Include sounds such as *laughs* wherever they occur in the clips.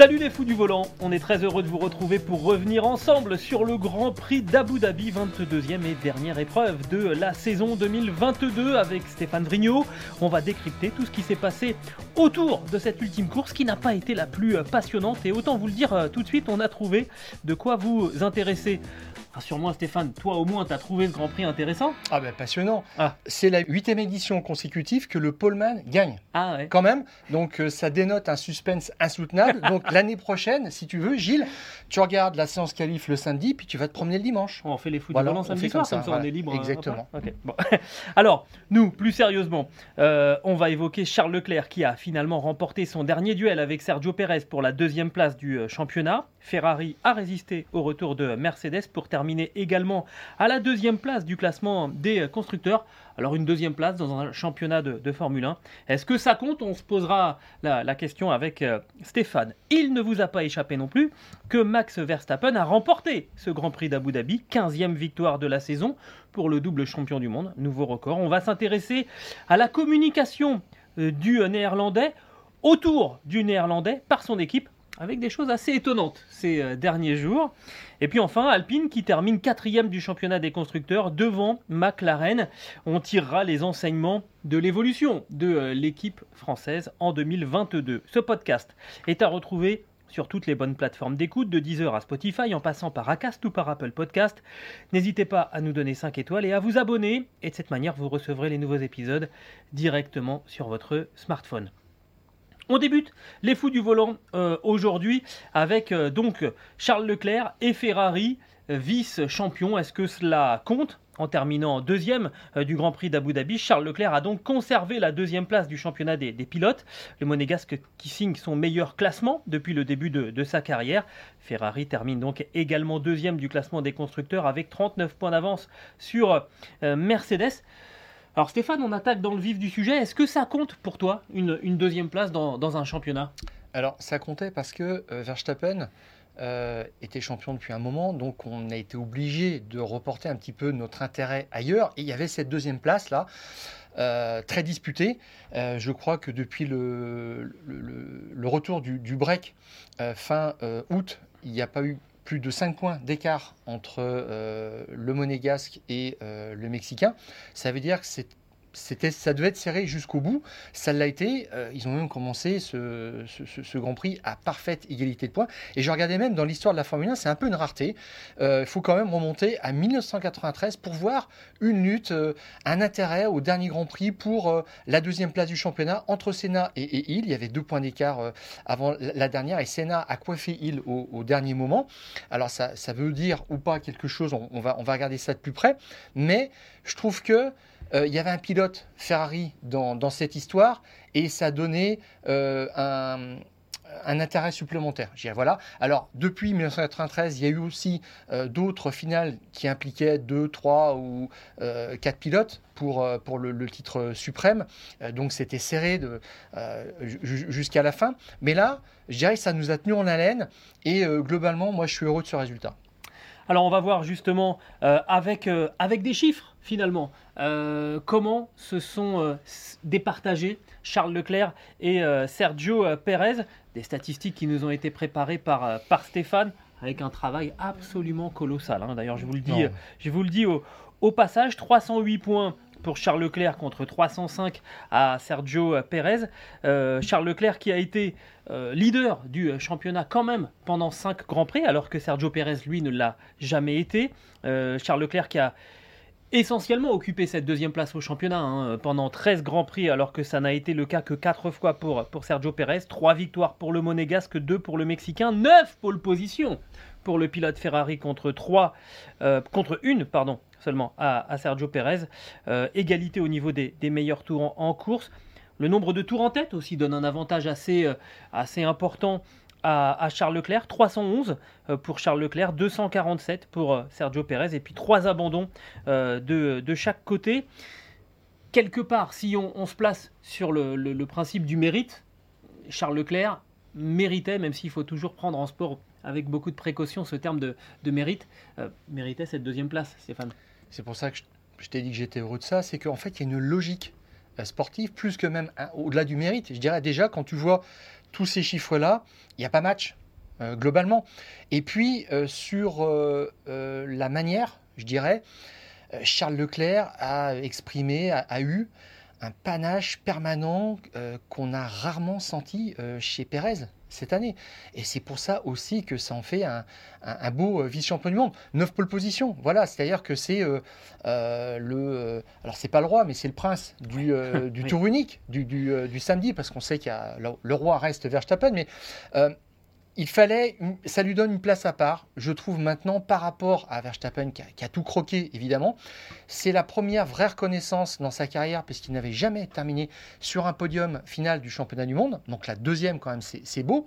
Salut les fous du volant, on est très heureux de vous retrouver pour revenir ensemble sur le Grand Prix d'Abu Dhabi, 22e et dernière épreuve de la saison 2022 avec Stéphane Vrignot. On va décrypter tout ce qui s'est passé autour de cette ultime course qui n'a pas été la plus passionnante et autant vous le dire euh, tout de suite, on a trouvé de quoi vous intéresser. Rassure-moi Stéphane, toi au moins t'as trouvé ce Grand Prix intéressant Ah ben passionnant. Ah. C'est la huitième édition consécutive que le poleman gagne. Ah ouais. Quand même, donc euh, ça dénote un suspense insoutenable. *laughs* donc l'année prochaine, si tu veux, Gilles, tu regardes la séance qualif le samedi, puis tu vas te promener le dimanche. On fait les fous Voilà, on samedi fait soir, comme ça, comme ça on est libre. hein, Exactement. bon. *laughs* Alors, nous, plus sérieusement, euh, on va évoquer Charles Leclerc qui a finalement remporté son dernier duel avec Sergio Pérez pour la deuxième place du euh, championnat. Ferrari a résisté au retour de Mercedes pour terminer également à la deuxième place du classement des constructeurs. Alors une deuxième place dans un championnat de, Formule 1, est-ce que ça compte? On se posera la, question avec euh, Stéphane. Il ne vous a pas échappé non plus que Max Verstappen a remporté ce Grand Prix d'Abu Dhabi, 15e victoire de la saison pour le double champion du monde, nouveau record. On va s'intéresser à la communication euh, du néerlandais autour du néerlandais par son équipe avec des choses assez étonnantes ces euh, derniers jours. Et puis enfin, Alpine qui termine quatrième du championnat des constructeurs devant McLaren. On tirera les enseignements de l'évolution de euh, l'équipe française en 2022. Ce podcast est à retrouver sur toutes les bonnes plateformes d'écoute, de Deezer à Spotify, en passant par Acast ou par Apple Podcast. N'hésitez pas à nous donner 5 étoiles et à vous abonner. Et de cette manière, vous recevrez les nouveaux épisodes directement sur votre smartphone. On débute les fous du volant euh, aujourd'hui avec euh, donc Charles Leclerc et Ferrari, euh, vice-champion. Est-ce que cela compte? En terminant deuxième du Grand Prix d'Abu Dhabi, Charles Leclerc a donc conservé la deuxième place du championnat des, pilotes. Le monégasque qui signe son meilleur classement depuis le début de, sa carrière. Ferrari termine donc également deuxième du classement des constructeurs avec 39 points d'avance sur Mercedes. Alors Stéphane, on attaque dans le vif du sujet. Est-ce que ça compte pour toi une, deuxième place dans, un championnat? Alors ça comptait parce que euh, Verstappen euh, était champion depuis un moment, donc on a été obligé de reporter un petit peu notre intérêt ailleurs. Et il y avait cette deuxième place là. euh, très disputée. Je crois que depuis le, retour du, break fin août, il n'y a pas eu plus de 5 points d'écart entre euh, le monégasque et euh, le mexicain. Ça veut dire que c'est- ça devait être serré jusqu'au bout. Ça l'a été. Euh, ils ont même commencé ce, Grand Prix à parfaite égalité de points. Et je regardais même dans l'histoire de la Formule 1, c'est un peu une rareté. Euh, Il faut quand même remonter à 1993 pour voir une lutte, euh, un intérêt au dernier Grand Prix pour euh, la deuxième place du championnat entre Senna et, Hill. Il y avait deux points d'écart euh, avant la dernière et Senna a coiffé Hill au, dernier moment. Alors ça, ça veut dire ou pas quelque chose, on va, on va regarder ça de plus près. Mais je trouve que euh, il y avait un pilote Ferrari dans, cette histoire et ça donnait euh, un, intérêt supplémentaire. Voilà. Alors, depuis 1993, il y a eu aussi euh, d'autres finales qui impliquaient deux, trois ou euh, quatre pilotes pour, euh, le, titre suprême. Euh, donc, c'était serré euh, jusqu'à la fin. Mais là, je dirais que ça nous a tenu en haleine et euh, globalement, moi, je suis heureux de ce résultat. Alors on va voir justement euh, euh, avec des chiffres finalement euh, comment se sont euh, départagés Charles Leclerc et euh, Sergio Perez? Des statistiques qui nous ont été préparées par, par Stéphane avec un travail absolument colossal. hein. D'ailleurs je vous le dis, je vous le dis au, au passage, 308 points pour Charles Leclerc contre 305 à Sergio. Euh, Charles Leclerc qui a été euh, leader du championnat quand même pendant 5 Grands Prix, alors que Sergio Perez, lui, ne l'a jamais été. Euh, Charles Leclerc qui a essentiellement occupé cette deuxième place au championnat hein, pendant 13 Grands Prix, alors que ça n'a été le cas que 4 fois pour, pour Sergio Perez. 3 victoires pour le Monégasque, 2 pour le Mexicain, 9 pole positions pour le pilote Ferrari contre 3, contre une, pardon, seulement à, à Sergio Perez. Euh, égalité au niveau des, des meilleurs tours en, en course. Le nombre de tours en tête aussi donne un avantage assez, euh, assez important à, Charles Leclerc, 311 pour Charles Leclerc, 247 pour Sergio Pérez, et puis trois abandons de, chaque côté. Quelque part, si on, se place sur le, principe du mérite, Charles Leclerc méritait, même s'il faut toujours prendre en sport avec beaucoup de précaution ce terme de, mérite, méritait cette deuxième place, Stéphane. C'est pour ça que je, t'ai dit que j'étais heureux de ça, c'est qu'en fait, il y a une logique sportive, plus que même hein, au-delà du mérite. Je dirais déjà, quand tu vois tous ces chiffres-là, il n'y a pas match, euh, globalement. Et puis, euh, sur euh, la manière, je dirais, Charles Leclerc a exprimé, a eu un panache permanent qu'on a rarement senti chez Pérez cette année. Et c'est pour ça aussi que ça en fait un, beau euh, vice-champion du monde. Neuf pole positions, voilà, c'est-à-dire que c'est euh, euh, le... alors c'est pas le roi, mais c'est le prince du, du *laughs* tour unique, du, du, du samedi, parce qu'on sait qu'il y a... Le, roi reste Verstappen, mais il fallait, ça lui donne une place à part, je trouve maintenant par rapport à Verstappen qui a, tout croqué évidemment. C'est la première vraie reconnaissance dans sa carrière puisqu'il n'avait jamais terminé sur un podium final du championnat du monde. Donc la deuxième quand même c'est beau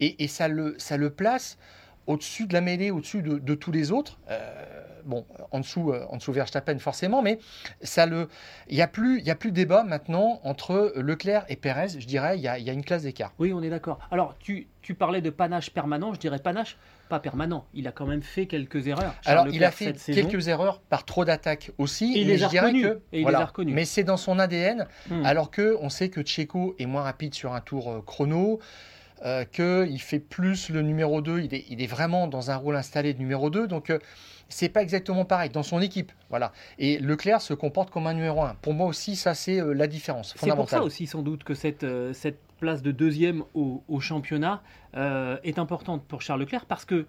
et, ça, le, ça le place au-dessus de la mêlée, au-dessus de, tous les autres. Euh, bon, en dessous, euh, en dessous Verstappen forcément, mais ça le, il n'y a plus, il y a plus de débat maintenant entre Leclerc et Pérez. Je dirais, il y a, une classe d'écart. Oui, on est d'accord. Alors, tu, tu parlais de panache permanent. Je dirais panache pas permanent. Il a quand même fait quelques erreurs. Alors, il a fait quelques erreurs par trop d'attaques aussi. Et il les a reconnues. Mais c'est dans son ADN, hmm. alors que on sait que Checo est moins rapide sur un tour euh, chrono. Euh, qu'il fait plus le numéro 2, il est, il est, vraiment dans un rôle installé de numéro 2, donc euh, c'est pas exactement pareil dans son équipe. Voilà. Et Leclerc se comporte comme un numéro 1. Pour moi aussi, ça c'est euh, la différence C'est pour ça aussi sans doute que cette, cette place de deuxième au, championnat est importante pour Charles Leclerc parce que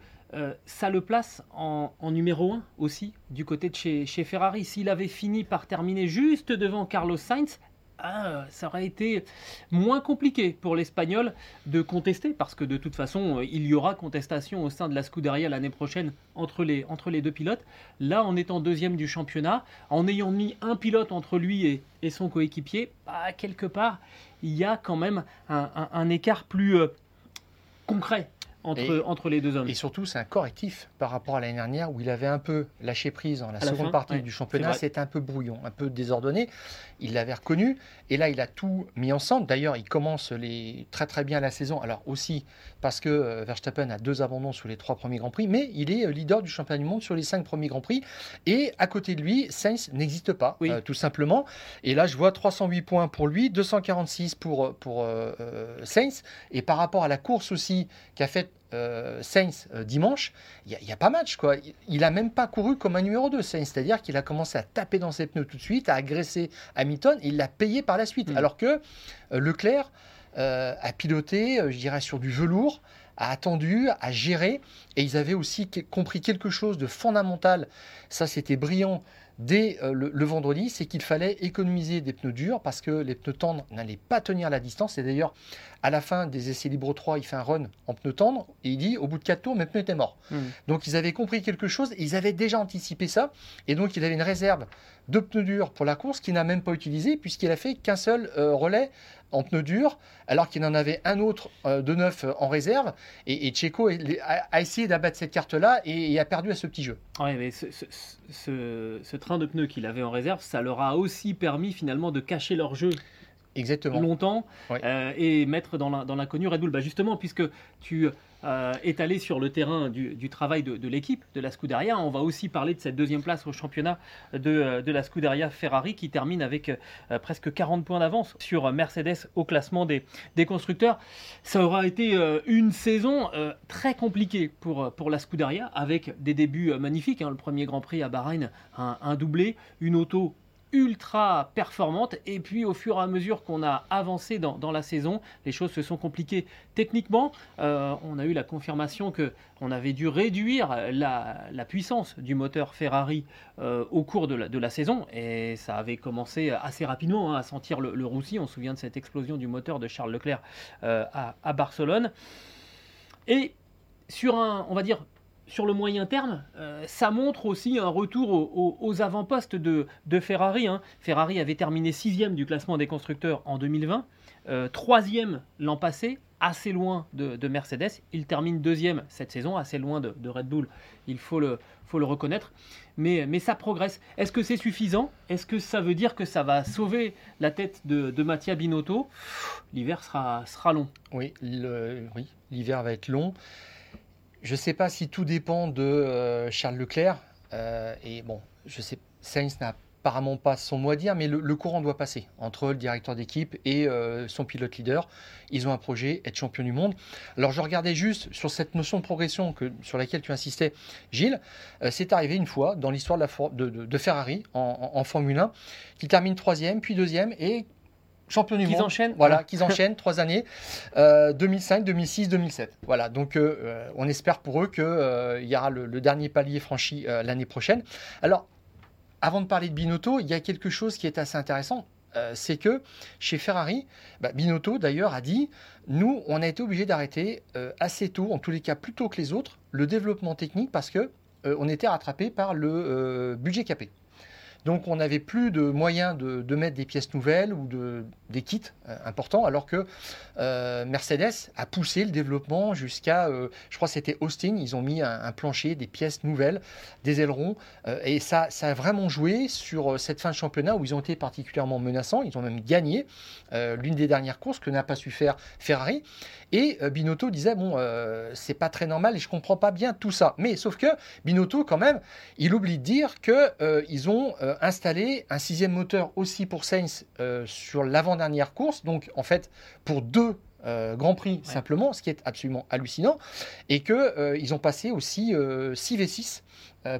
ça le place en, numéro 1 aussi du côté de chez, chez Ferrari. S'il avait fini par terminer juste devant Carlos Sainz, ah, ça aurait été moins compliqué pour l'Espagnol de contester, parce que de toute façon, il y aura contestation au sein de la Scuderia l'année prochaine entre les, entre les deux pilotes. Là, en étant deuxième du championnat, en ayant mis un pilote entre lui et, son coéquipier, bah, quelque part, il y a quand même un, écart plus euh, concret entre, entre les deux hommes. Et surtout, c'est un correctif par rapport à l'année dernière où il avait un peu lâché prise dans la seconde partie du championnat. C'était un peu brouillon, un peu désordonné. Il l'avait reconnu. Et là, il a tout mis ensemble. D'ailleurs, il commence les... très très bien la saison. Alors aussi parce que euh, Verstappen a deux abandons sur les trois premiers Grands Prix, mais il est euh, leader du championnat du monde sur les cinq premiers Grands Prix. Et à côté de lui, Sainz n'existe pas, euh, tout simplement. Et là, je vois 308 points pour lui, 246 pour, pour Sainz. Et par rapport à la course aussi qu'a fait euh, Sainz dimanche, il n'y a, pas match. Quoi. Il n'a même pas couru comme un numéro 2, Sainz. C'est-à-dire qu'il a commencé à taper dans ses pneus tout de suite, à agresser Hamilton, et il l'a payé par la suite. Mm. Alors que Leclerc euh, a piloté, euh, je dirais, sur du velours, a attendu, a géré, et ils avaient aussi compris quelque chose de fondamental. Ça, c'était brillant dès euh, le, vendredi, c'est qu'il fallait économiser des pneus durs parce que les pneus tendres n'allaient pas tenir la distance. Et d'ailleurs, à la fin des essais libres 3, il fait un run en pneus tendres et il dit au bout de 4 tours, mes pneus étaient morts. Mmh. Donc ils avaient compris quelque chose, ils avaient déjà anticipé ça. Et donc il avait une réserve de pneus durs pour la course qu'il n'a même pas utilisé puisqu'il a fait qu'un seul euh, relais en pneus durs, alors qu'il en avait un autre euh, de neuf en réserve. Et, et Checo a, essayé d'abattre cette carte-là et, a perdu à ce petit jeu. Mais ce, ce, train de pneus qu'il avait en réserve, ça leur a aussi permis finalement de cacher leur jeu Exactement. longtemps euh, et mettre dans l'inconnu Red Bull. Bah justement, puisque tu euh, est allé sur le terrain du, travail de, l'équipe de la Scuderia. On va aussi parler de cette deuxième place au championnat de, euh, la Scuderia Ferrari qui termine avec euh, presque 40 points d'avance sur Mercedes au classement des, constructeurs. Ça aura été une saison très compliquée pour, pour la Scuderia avec des débuts magnifiques. Hein. Le premier Grand Prix à Bahreïn, un doublé, une auto ultra performante. Et puis au fur et à mesure qu'on a avancé dans, la saison, les choses se sont compliquées techniquement. Euh, on a eu la confirmation que on avait dû réduire la, puissance du moteur Ferrari euh, au cours de la, saison. Et ça avait commencé assez rapidement hein, à sentir le, roussi. On se souvient de cette explosion du moteur de Charles Leclerc euh, à, à Barcelone. Et sur un, on va dire, sur le moyen terme, euh, ça montre aussi un retour aux, avant-postes de, Ferrari. Hein. Ferrari avait terminé sixième du classement des constructeurs en 2020, euh, troisième l'an passé, assez loin de, Mercedes. Il termine deuxième cette saison, assez loin de, Red Bull, il faut le, reconnaître. Mais, mais ça progresse. Est-ce que c'est suffisant? Est-ce que ça veut dire que ça va sauver la tête de, de Mattia Binotto? L'hiver sera, long. Oui, l'hiver va être long. Je ne sais pas si tout dépend de euh, Charles Leclerc. Euh, et bon, je sais, Sainz n'a apparemment pas son mot à dire, mais le, courant doit passer entre le directeur d'équipe et euh, son pilote leader. Ils ont un projet, être champion du monde. Alors je regardais juste sur cette notion de progression sur laquelle tu insistais, Gilles. C'est arrivé une fois dans l'histoire de, de, Ferrari en, Formule 1, qui termine troisième, puis deuxième, et champion du qu'ils monde. Enchaînent. Voilà, qu'ils enchaînent *laughs* trois années, 2005, 2006, 2007. Voilà, donc euh, on espère pour eux qu'il y aura le, le, dernier palier franchi l'année prochaine. Alors, avant de parler de Binotto, il y a quelque chose qui est assez intéressant. Euh, c'est que chez Ferrari, bah, Binotto d'ailleurs a dit nous, on a été obligé d'arrêter euh, assez tôt, en tous les cas plus tôt que les autres, le développement technique parce que euh, on était rattrapé par le budget capé. Donc on n'avait plus de moyens de, mettre des pièces nouvelles ou de, des kits euh, importants, alors que euh, Mercedes a poussé le développement jusqu'à, euh, je crois c'était Austin, ils ont mis un, plancher, des pièces nouvelles, des ailerons, et ça a vraiment joué sur cette fin de championnat où ils ont été particulièrement menaçants, ils ont même gagné l'une des dernières courses que n'a pas su faire Ferrari, et Binotto disait, bon, c'est pas très normal et je comprends pas bien tout ça, mais sauf que Binotto quand même, il oublie de dire qu'ils ont installé un sixième moteur aussi pour Sainz euh, sur l'avant-dernière course, donc en fait pour deux euh, Grands Prix simplement, ce qui est absolument hallucinant, et qu'ils euh, ils ont passé aussi 6 V6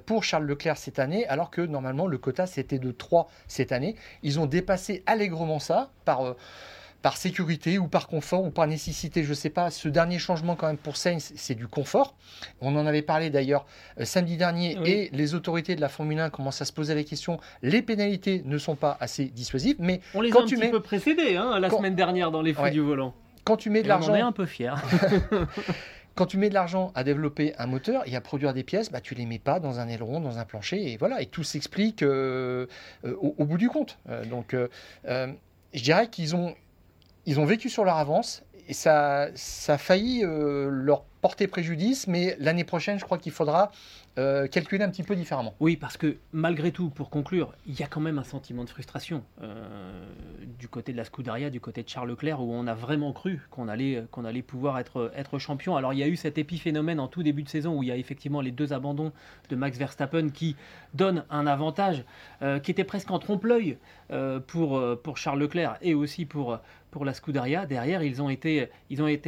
pour Charles Leclerc cette année, alors que normalement le quota c'était de 3 cette année. Ils ont dépassé allègrement ça par par sécurité ou par confort ou par nécessité, je ne sais pas. Ce dernier changement quand même pour Sainz, c'est du confort. On en avait parlé d'ailleurs euh, samedi dernier et les autorités de la Formule 1 commencent à se poser la question. Les pénalités ne sont pas assez dissuasives, mais on les a un petit peu précédés hein, la semaine dernière dans les fous du volant. Quand tu mets de l'argent, on est un peu fier. *laughs* *laughs* quand tu mets de l'argent à développer un moteur et à produire des pièces, bah, tu les mets pas dans un aileron, dans un plancher, et voilà, et tout s'explique euh, euh, au, bout du compte. donc, je dirais qu'ils ont ils ont vécu sur leur avance et ça, a failli euh, leur porter préjudice, mais l'année prochaine, je crois qu'il faudra euh, calculer un petit peu différemment. Oui, parce que malgré tout, pour conclure, il y a quand même un sentiment de frustration euh, du côté de la Scuderia, du côté de Charles Leclerc, où on a vraiment cru qu'on allait, qu'on allait pouvoir être, champion. Alors il y a eu cet épiphénomène en tout début de saison où il y a effectivement les deux abandons de Max Verstappen qui donnent un avantage euh, qui était presque en trompe-l'œil pour, Charles Leclerc et aussi pour, la Scuderia. Derrière, ils ont été,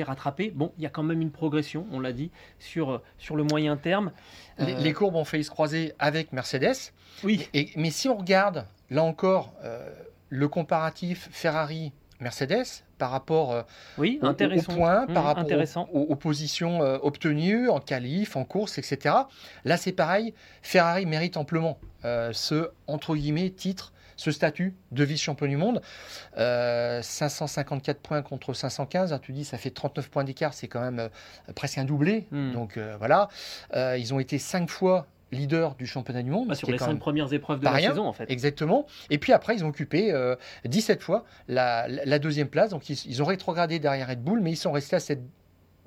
rattrapés. Bon, il y a quand même une progression, on l'a dit, sur le moyen terme. Euh, les, courbes ont faillu se croiser avec Mercedes. Oui. Et, mais si on regarde, là encore, euh, le comparatif Ferrari-Mercedes par rapport euh, oui, aux, points, mmh, par rapport aux, positions obtenues en qualif, en course, etc. Là, c'est pareil. Ferrari mérite amplement ce, entre guillemets, titre ce statut de vice-champion du monde. 554 points contre 515, hein, tu dis ça fait 39 points d'écart, c'est quand même presque un doublé. Hmm. Donc voilà, ils ont été cinq fois leader du championnat du monde. Bah, sur les cinq premières épreuves de la saison, en fait. Exactement. Et puis après, ils ont occupé 17 fois la, deuxième place. Donc ils, ils, ont rétrogradé derrière Red Bull, mais ils sont restés à cette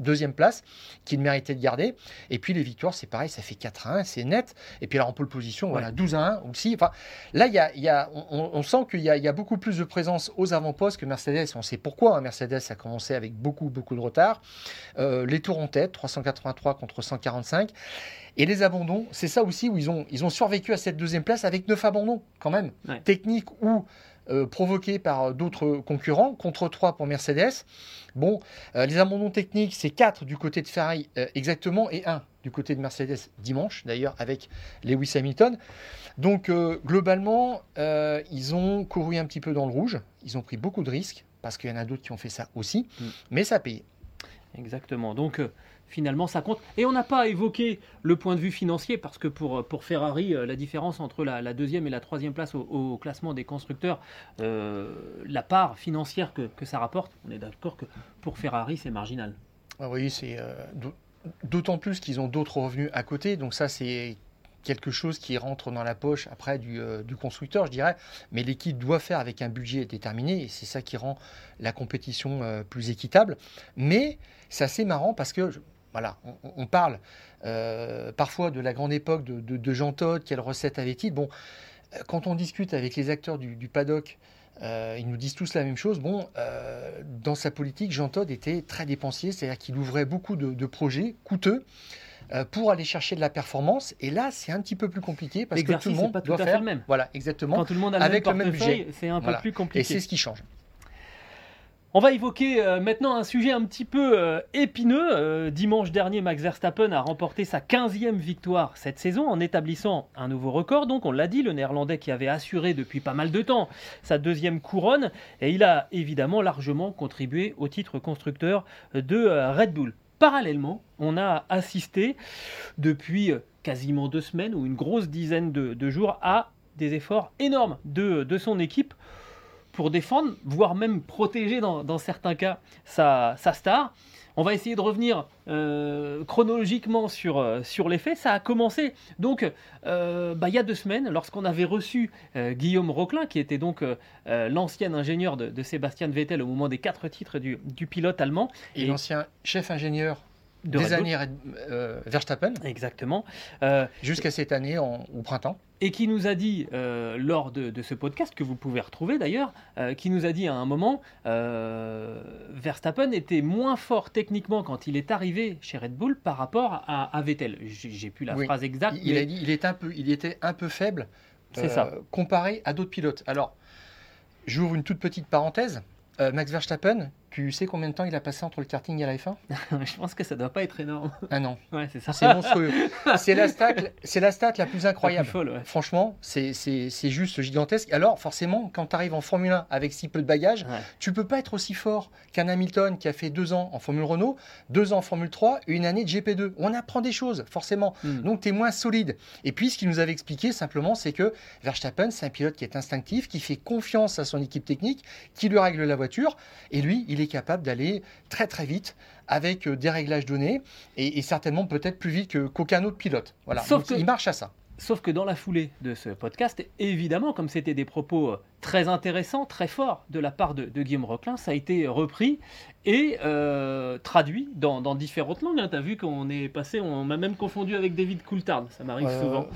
deuxième place qu'il méritait de garder. Et puis les victoires, c'est pareil, ça fait 4 à 1, c'est net. Et puis alors en pole position, voilà, 12 à 1 aussi. Enfin, là, y a, on, sent qu'il y, a beaucoup plus de présence aux avant-postes que Mercedes. On sait pourquoi. Hein. Mercedes a commencé avec beaucoup, beaucoup de retard. Euh, les tours en tête, 383 contre 145. Et les abandons, c'est ça aussi où ils ont, ils ont survécu à cette deuxième place avec 9 abandons quand même. Technique ou euh, provoqués par d'autres concurrents, contre 3 pour Mercedes. Bon, euh, les abandons techniques, c'est 4 du côté de Ferrari euh, exactement et 1 du côté de Mercedes dimanche, d'ailleurs, avec Lewis Hamilton. Donc, globalement, ils ont couru un petit peu dans le rouge. Ils ont pris beaucoup de risques, parce qu'il y en a d'autres qui ont fait ça aussi, mm. mais ça a payé. Exactement. Donc, finalement ça compte. Et on n'a pas évoqué le point de vue financier parce que pour, Ferrari, euh, la différence entre la, deuxième et la troisième place au, classement des constructeurs, euh, la part financière que, ça rapporte, on est d'accord que pour Ferrari c'est marginal. Ah oui, c'est euh, d'autant plus qu'ils ont d'autres revenus à côté, donc ça c'est quelque chose qui rentre dans la poche après du constructeur, je dirais. Mais l'équipe doit faire avec un budget déterminé et c'est ça qui rend la compétition plus équitable. Mais c'est assez marrant parce que voilà, on, parle euh, parfois de la grande époque de, Jean Todt, quelle recette avait-il? Bon, euh, quand on discute avec les acteurs du, paddock, euh, ils nous disent tous la même chose. Bon, dans sa politique, Jean Todt était très dépensier, c'est-à-dire qu'il ouvrait beaucoup de, projets coûteux pour aller chercher de la performance. Et là, c'est un petit peu plus compliqué parce que tout le monde doit faire le même. Voilà, exactement. Quand tout le monde a le avec même budget, c'est un peu plus compliqué. Et c'est ce qui change. On va évoquer euh, maintenant un sujet un petit peu euh, épineux. Euh, dimanche dernier, Max Verstappen a remporté sa 15e victoire cette saison en établissant un nouveau record. Donc, on l'a dit, le néerlandais qui avait assuré depuis pas mal de temps sa deuxième couronne. Et il a évidemment largement contribué au titre constructeur de Red Bull. Parallèlement, on a assisté depuis quasiment deux semaines ou une grosse dizaine de, jours à des efforts énormes de, de son équipe pour défendre, voire même protéger dans, certains cas sa, star. On va essayer de revenir euh, chronologiquement sur, euh, sur les faits. Ça a commencé donc euh, bah, il y a deux semaines, lorsqu'on avait reçu Guillaume Roquelin, qui était donc l'ancien ingénieur de, Sébastien Vettel au moment des quatre titres du, pilote allemand. Et, l'ancien chef ingénieur des années Verstappen. Exactement. Jusqu'à cette année au printemps et qui nous a dit euh, lors de, ce podcast, que vous pouvez retrouver d'ailleurs, euh, qui nous a dit à un moment, euh, Verstappen était moins fort techniquement quand il est arrivé chez Red Bull par rapport à, Vettel. J'ai plus la phrase exacte. Il, a dit il, est un peu, il était un peu faible ça. comparé à d'autres pilotes. Alors, j'ouvre une toute petite parenthèse. Max Verstappen, tu sais combien de temps il a passé entre le karting et la F1 *laughs* Je pense que ça doit pas être énorme. Ah non. Ouais, c'est ça. C'est monstrueux. *laughs* c'est la stat, c'est la stat la plus incroyable. Franchement, c'est juste gigantesque. Alors, forcément, quand tu arrives en Formule 1 avec si peu de bagages, tu tu peux pas être aussi fort qu'un Hamilton qui a fait deux ans en Formule Renault, deux ans en Formule 3 et une année de GP2. On apprend des choses, forcément. Hmm. Donc, tu es moins solide. Et puis, ce qu'il nous avait expliqué simplement, c'est que Verstappen, c'est un pilote qui est instinctif, qui fait confiance à son équipe technique, qui lui règle la voiture. Et lui, il est capable d'aller très très vite avec euh, des réglages donnés et, certainement peut-être plus vite qu'aucun autre pilote. Voilà. Sauf il marche à ça. Sauf que dans la foulée de ce podcast, évidemment, comme c'était des propos euh, très intéressants, très forts de la part de, Guillaume Roquelin, ça a été repris et euh, traduit dans, différentes langues. Hein. Tu as vu qu'on est passé, on m'a même confondu avec David Coulthard, ça m'arrive souvent.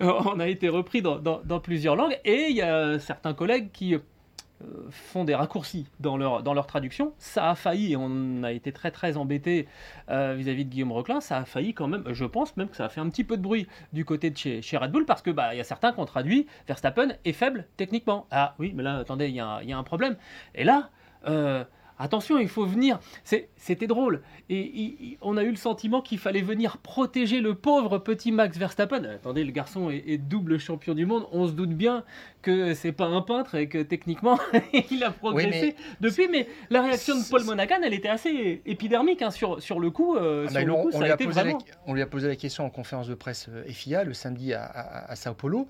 *laughs* on a été repris dans, dans, plusieurs langues et il y a certains collègues qui font des raccourcis dans leur, dans leur traduction. Ça a failli, et on a été très très embêté euh, vis-à-vis de Guillaume Reclin, ça a failli quand même, je pense même que ça a fait un petit peu de bruit du côté de chez, chez Red Bull, parce que bah, y a certains qui ont traduit Verstappen est faible techniquement. Ah oui, mais là, attendez, il y, y, a un problème. Et là, euh, Attention, il faut venir. C'était drôle. Et, on a eu le sentiment qu'il fallait venir protéger le pauvre petit Max Verstappen. Attendez, le garçon est, double champion du monde. On se doute bien que c'est pas un peintre et que techniquement *laughs* il a progressé depuis. Mais la réaction de Paul Monaghan, elle était assez épidermique hein, sur, sur le coup. Euh, ah bah, on, lui a posé la, on lui a posé la question en conférence de presse euh, FIA le samedi à, à Sao Paulo.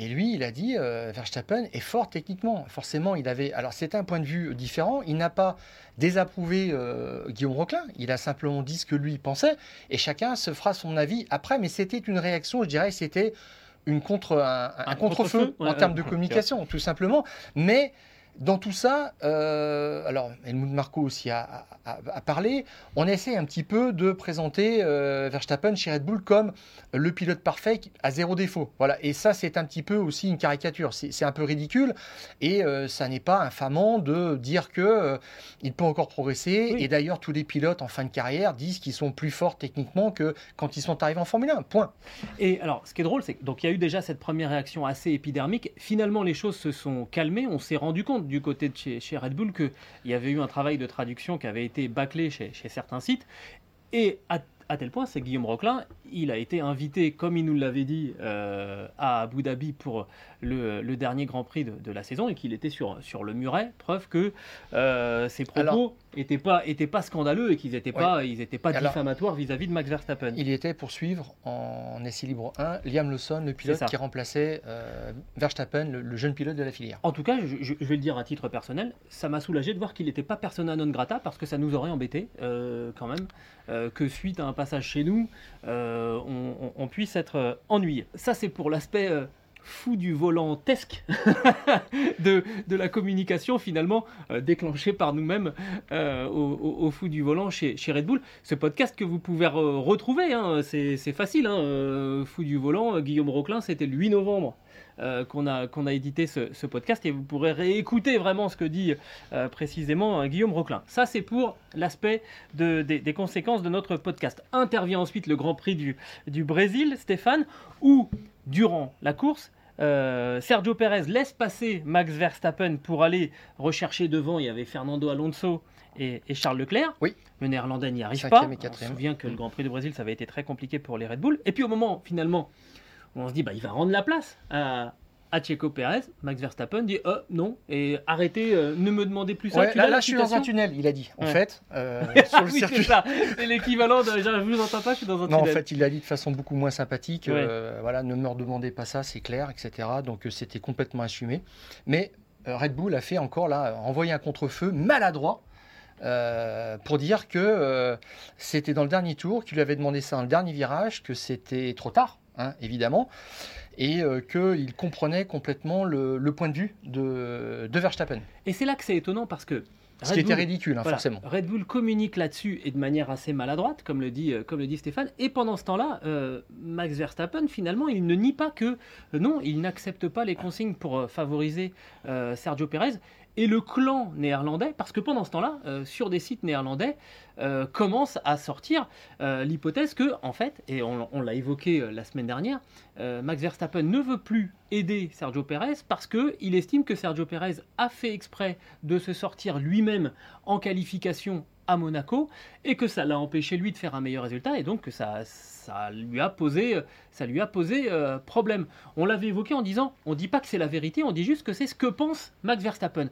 Et lui, il a dit, euh, Verstappen est fort techniquement. Forcément, il avait. Alors, c'est un point de vue différent. Il n'a pas désapprouvé euh, Guillaume Roquelin. Il a simplement dit ce que lui pensait. Et chacun se fera son avis après. Mais c'était une réaction, je dirais, c'était une contre, un, contre-feu en termes de communication, tout simplement. Mais dans tout ça, euh, alors Helmut Marco aussi a, parlé, on essaie un petit peu de présenter euh, Verstappen chez Red Bull comme le pilote parfait à zéro défaut. Voilà, et ça c'est un petit peu aussi une caricature, c'est un peu ridicule et euh, ça n'est pas infamant de dire que il peut encore progresser. Et d'ailleurs tous les pilotes en fin de carrière disent qu'ils sont plus forts techniquement que quand ils sont arrivés en Formule 1. Point. Et alors ce qui est drôle, c'est donc il y a eu déjà cette première réaction assez épidermique. Finalement les choses se sont calmées, on s'est rendu compte du côté de chez, Red Bull qu'il y avait eu un travail de traduction qui avait été bâclé chez, certains sites. Et à à tel point, c'est Guillaume Roquelin, il a été invité, comme il nous l'avait dit, euh, à Abu Dhabi pour le, dernier Grand Prix de, la saison et qu'il était sur, sur le muret, preuve que euh, ses propos n'étaient pas, étaient pas scandaleux et qu'ils n'étaient pas, ils étaient pas diffamatoires vis-à-vis de Max Verstappen. Il était pour suivre en essai libre 1 Liam Lawson, le pilote qui remplaçait euh, Verstappen, le, jeune pilote de la filière. En tout cas, je, vais le dire à titre personnel, ça m'a soulagé de voir qu'il n'était pas persona non grata parce que ça nous aurait embêté quand même que suite à un passage chez nous, on, puisse être ennuyé. Ça, c'est pour l'aspect fou du volantesque *laughs* de, de la communication finalement euh, déclenchée par nous-mêmes euh, au, fou du volant chez, Red Bull. Ce podcast que vous pouvez retrouver, hein, c'est facile, hein, euh, fou du volant, Guillaume Roquelin, c'était le 8 novembre. qu'on a, édité ce, podcast et vous pourrez réécouter vraiment ce que dit précisément Guillaume Roquelin. Ça, c'est pour l'aspect de, des, conséquences de notre podcast. Intervient ensuite le Grand Prix du, du Brésil, Stéphane, où durant la course, euh, Sergio Perez laisse passer Max Verstappen pour aller rechercher devant. Il y avait Fernando Alonso et, Charles Leclerc. Oui. Le néerlandais n'y arrive pas. On se souvient que le Grand Prix du Brésil, ça avait été très compliqué pour les Red Bull. Et puis au moment, finalement, où on se dit, bah, il va rendre la place à, à Checo Pérez, Max Verstappen dit oh, non et arrêtez, euh, ne me demandez plus ça. là, là je suis dans un tunnel, il a dit. En fait, euh, *laughs* sur le circuit. C'est l'équivalent de je vous entends pas, je suis dans un tunnel. Non, en fait, il l'a dit de façon beaucoup moins sympathique. Euh, voilà, ne me redemandez pas ça, c'est clair, etc. Donc c'était complètement assumé. Mais Red Bull a fait encore là, envoyé un contre-feu maladroit. pour dire que c'était dans le dernier tour, qu'il lui avait demandé ça dans le dernier virage, que c'était trop tard, hein, évidemment, et euh, qu'il comprenait complètement le, point de vue de, de Verstappen. Et c'est là que c'est étonnant parce que ce qui était ridicule, hein, forcément. Red Bull communique là-dessus et de manière assez maladroite, comme le dit, euh, comme le dit Stéphane. Et pendant ce temps-là, euh, Max Verstappen, finalement, il ne nie pas que non, il n'accepte pas les consignes pour favoriser Sergio Perez et le clan néerlandais, parce que pendant ce temps-là, euh, sur des sites néerlandais, euh, commence à sortir euh, l'hypothèse que, en fait, et on, l'a évoqué la semaine dernière, Max Verstappen ne veut plus aider Sergio Perez parce qu'il estime que Sergio Perez a fait exprès de se sortir lui-même en qualification à Monaco et que ça l'a empêché lui de faire un meilleur résultat et donc que ça, ça lui a posé, ça lui a posé problème. On l'avait évoqué en disant, on ne dit pas que c'est la vérité, on dit juste que c'est ce que pense Max Verstappen.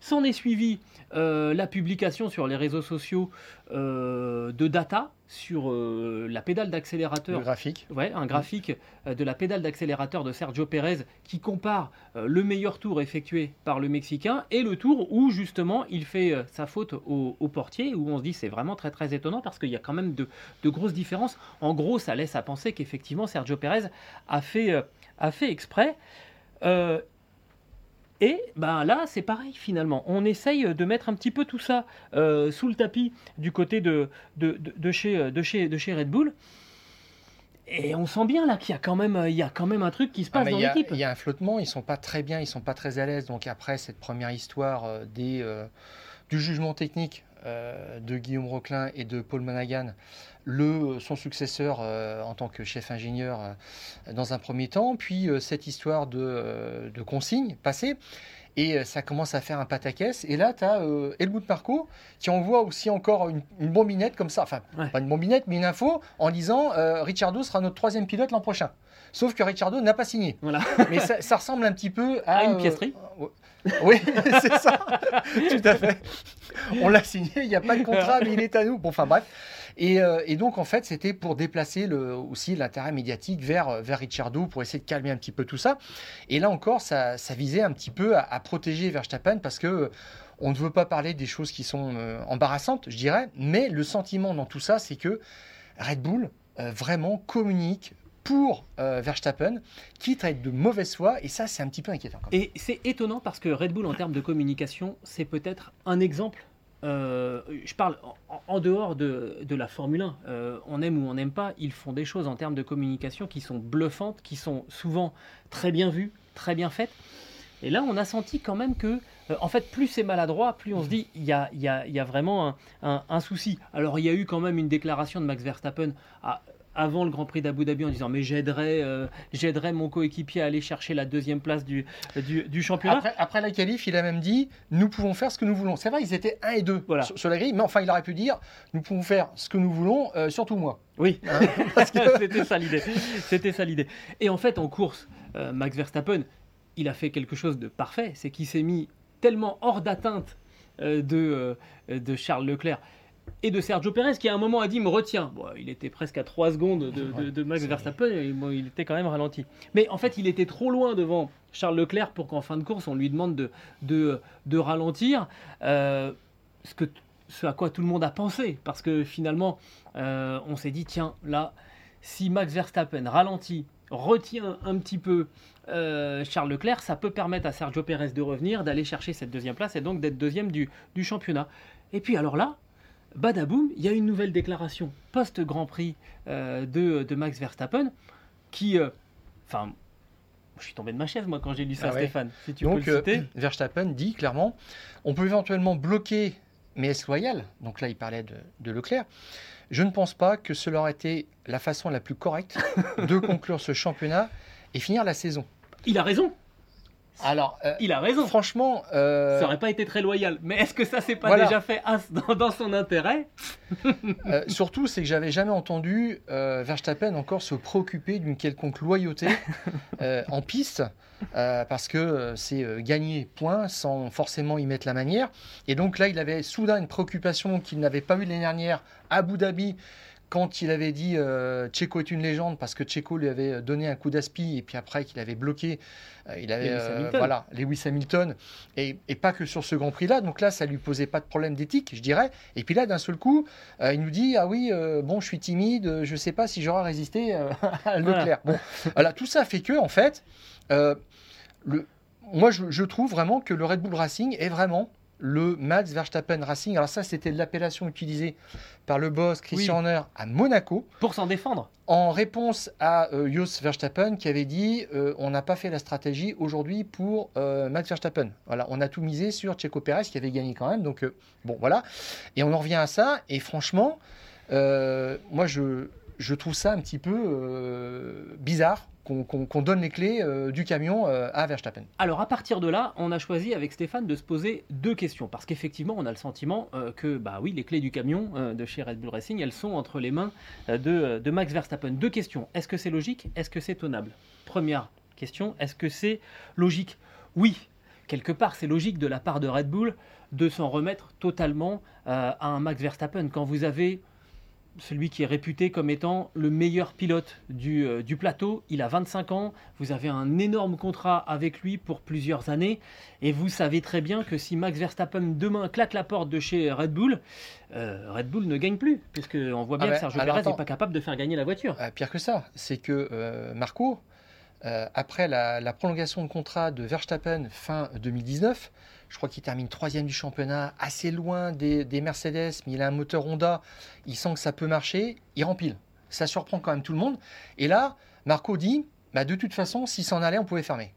S'en est suivi euh, la publication sur les réseaux sociaux euh, de data sur euh, la pédale d'accélérateur. graphique. Ouais, un graphique de la pédale d'accélérateur de Sergio Pérez qui compare le meilleur tour effectué par le Mexicain et le tour où justement il fait sa faute au, portier, où on se dit c'est vraiment très très étonnant parce qu'il y a quand même de, de, grosses différences. En gros, ça laisse à penser qu'effectivement Sergio Pérez a fait, a fait exprès. Et ben là, c'est pareil finalement. On essaye de mettre un petit peu tout ça euh, sous le tapis du côté de, de, chez, de, chez, de chez Red Bull. Et on sent bien là qu'il y a quand même, il y a quand même un truc qui se ah, passe dans l'équipe. Il y a un flottement, ils sont pas très bien, ils sont pas très à l'aise. Donc après cette première histoire euh, des, euh, du jugement technique de Guillaume Roquelin et de Paul Managan, le, son successeur euh, en tant que chef ingénieur euh, dans un premier temps, puis euh, cette histoire de, de consigne passée. Et ça commence à faire un pataquès. Et là, tu as Helmut Marco qui envoie aussi encore une, bombinette comme ça. Enfin, pas une bombinette, mais une info en disant Ricciardo sera notre troisième pilote l'an prochain. Sauf que Ricciardo n'a pas signé. Voilà. *laughs* mais ça, ressemble un petit peu à. à une piècerie. oui, *laughs* c'est ça. Tout à fait. On l'a signé, il n'y a pas de contrat, mais il est à nous. Bon, enfin bref. Euh, et, donc, en fait, c'était pour déplacer aussi l'intérêt médiatique vers, vers Ricciardo, pour essayer de calmer un petit peu tout ça. Et là encore, ça, visait un petit peu à, protéger Verstappen parce que euh, on ne veut pas parler des choses qui sont euh, embarrassantes, je dirais, mais le sentiment dans tout ça, c'est que Red Bull vraiment communique pour Verstappen, qui traite de mauvaise foi, et ça, c'est un petit peu inquiétant. Et c'est étonnant parce que Red Bull, en termes de communication, c'est peut-être un exemple euh, je parle en, dehors de, la Formule 1. Euh, on aime ou on n'aime pas, ils font des choses en termes de communication qui sont bluffantes, qui sont souvent très bien vues, très bien faites. Et là, on a senti quand même que, euh, en fait, plus c'est maladroit, plus on se dit, il y a, vraiment un, un, souci. Alors, il y a eu quand même une déclaration de Max Verstappen à, avant le Grand Prix d'Abu Dhabi en disant mais j'aiderai euh, j'aiderai mon coéquipier à aller chercher la deuxième place du, du, championnat. Après, la qualif, il a même dit nous pouvons faire ce que nous voulons. C'est vrai, ils étaient 1 et 2 sur, la grille, mais enfin il aurait pu dire nous pouvons faire ce que nous voulons, euh, surtout moi. Oui, hein, *laughs* *laughs* c'était ça l'idée. C'était ça l'idée. Et en fait, en course, euh, Max Verstappen, il a fait quelque chose de parfait, c'est qu'il s'est mis tellement hors d'atteinte de, de Charles Leclerc et de Sergio Perez qui à un moment a dit me retiens. Bon, il était presque à 3 secondes de, Max Verstappen, et, il était quand même ralenti. Mais en fait, il était trop loin devant Charles Leclerc pour qu'en fin de course, on lui demande de, de, ralentir. Euh, ce que ce à quoi tout le monde a pensé, parce que finalement, euh, on s'est dit, tiens, là, si Max Verstappen ralentit, retient un petit peu euh, Charles Leclerc, ça peut permettre à Sergio Pérez de revenir, d'aller chercher cette deuxième place et donc d'être deuxième du, du championnat. Et puis alors là, badaboum, il y a une nouvelle déclaration post-Grand Prix euh, de, de Max Verstappen qui... euh, Enfin, je suis tombé de ma chaise moi quand j'ai lu ça, Ah ouais. Stéphane. Si tu Donc, peux le euh, citer. Verstappen dit clairement on peut éventuellement bloquer mes S loyales. Donc là, il parlait de, de Leclerc. Je ne pense pas que cela aurait été la façon la plus correcte de conclure ce championnat et finir la saison. Il a raison. Alors, euh, Il a raison. franchement, euh, Ça aurait pas été très loyal. Mais est-ce que ça s'est pas Voilà. déjà fait dans, dans son intérêt *laughs* euh, surtout, c'est que j'avais jamais entendu Verstappen encore se préoccuper d'une quelconque loyauté *laughs* en piste, parce que c'est gagner point sans forcément y mettre la manière. Et donc là, il avait soudain une préoccupation qu'il n'avait pas eu l'année dernière à Abu Dhabi. Quand il avait dit euh, Checo est une légende parce que Checo lui avait donné un coup d'aspi et puis après qu'il avait bloqué, euh, il avait Lewis euh, Hamilton. voilà Lewis Hamilton et, et pas que sur ce Grand Prix là. Donc là, ça lui posait pas de problème d'éthique, je dirais. Et puis là, d'un seul coup, euh, il nous dit ah oui euh, bon je suis timide, euh, je sais pas si j'aurai résisté euh, *laughs* à Leclerc. Bon, voilà tout ça fait que en fait, euh, le, moi je, je trouve vraiment que le Red Bull Racing est vraiment le Max Verstappen Racing. Alors ça, c'était l'appellation utilisée par le boss Christian Horner à Monaco pour s'en défendre en réponse à euh, Jos Verstappen qui avait dit euh, on n'a pas fait la stratégie aujourd'hui pour euh, Max Verstappen. Voilà, on a tout misé sur Checo Pérez qui avait gagné quand même. Donc bon, voilà. Et on en revient à ça. Et franchement, moi je, je trouve ça un petit peu bizarre qu'on donne les clés euh, du camion euh, à Verstappen. Alors à partir de là, on a choisi avec Stéphane de se poser deux questions. Parce qu'effectivement, on a le sentiment euh, que bah oui, les clés du camion de chez Red Bull Racing, elles sont entre les mains de, Max Verstappen. Deux questions. Est-ce que c'est logique? Est-ce que c'est tenable? Première question. Est-ce que c'est logique? Oui, quelque part, c'est logique de la part de Red Bull de s'en remettre totalement à un Max Verstappen. Quand vous avez celui qui est réputé comme étant le meilleur pilote du, euh, du plateau. Il a 25 ans, vous avez un énorme contrat avec lui pour plusieurs années, et vous savez très bien que si Max Verstappen demain claque la porte de chez Red Bull, euh, Red Bull ne gagne plus, puisqu'on voit Ah bien bah, que Sergio alors Perez n'est pas capable de faire gagner la voiture. Euh, pire que ça, c'est que Marco, après la, la prolongation de contrat de Verstappen fin 2019, je crois qu'il termine troisième du championnat, assez loin des, des Mercedes, mais il a un moteur Honda, il sent que ça peut marcher, il rempile. Ça surprend quand même tout le monde. Et là, Marco dit, bah, de toute façon, s'il s'en allait, on pouvait fermer.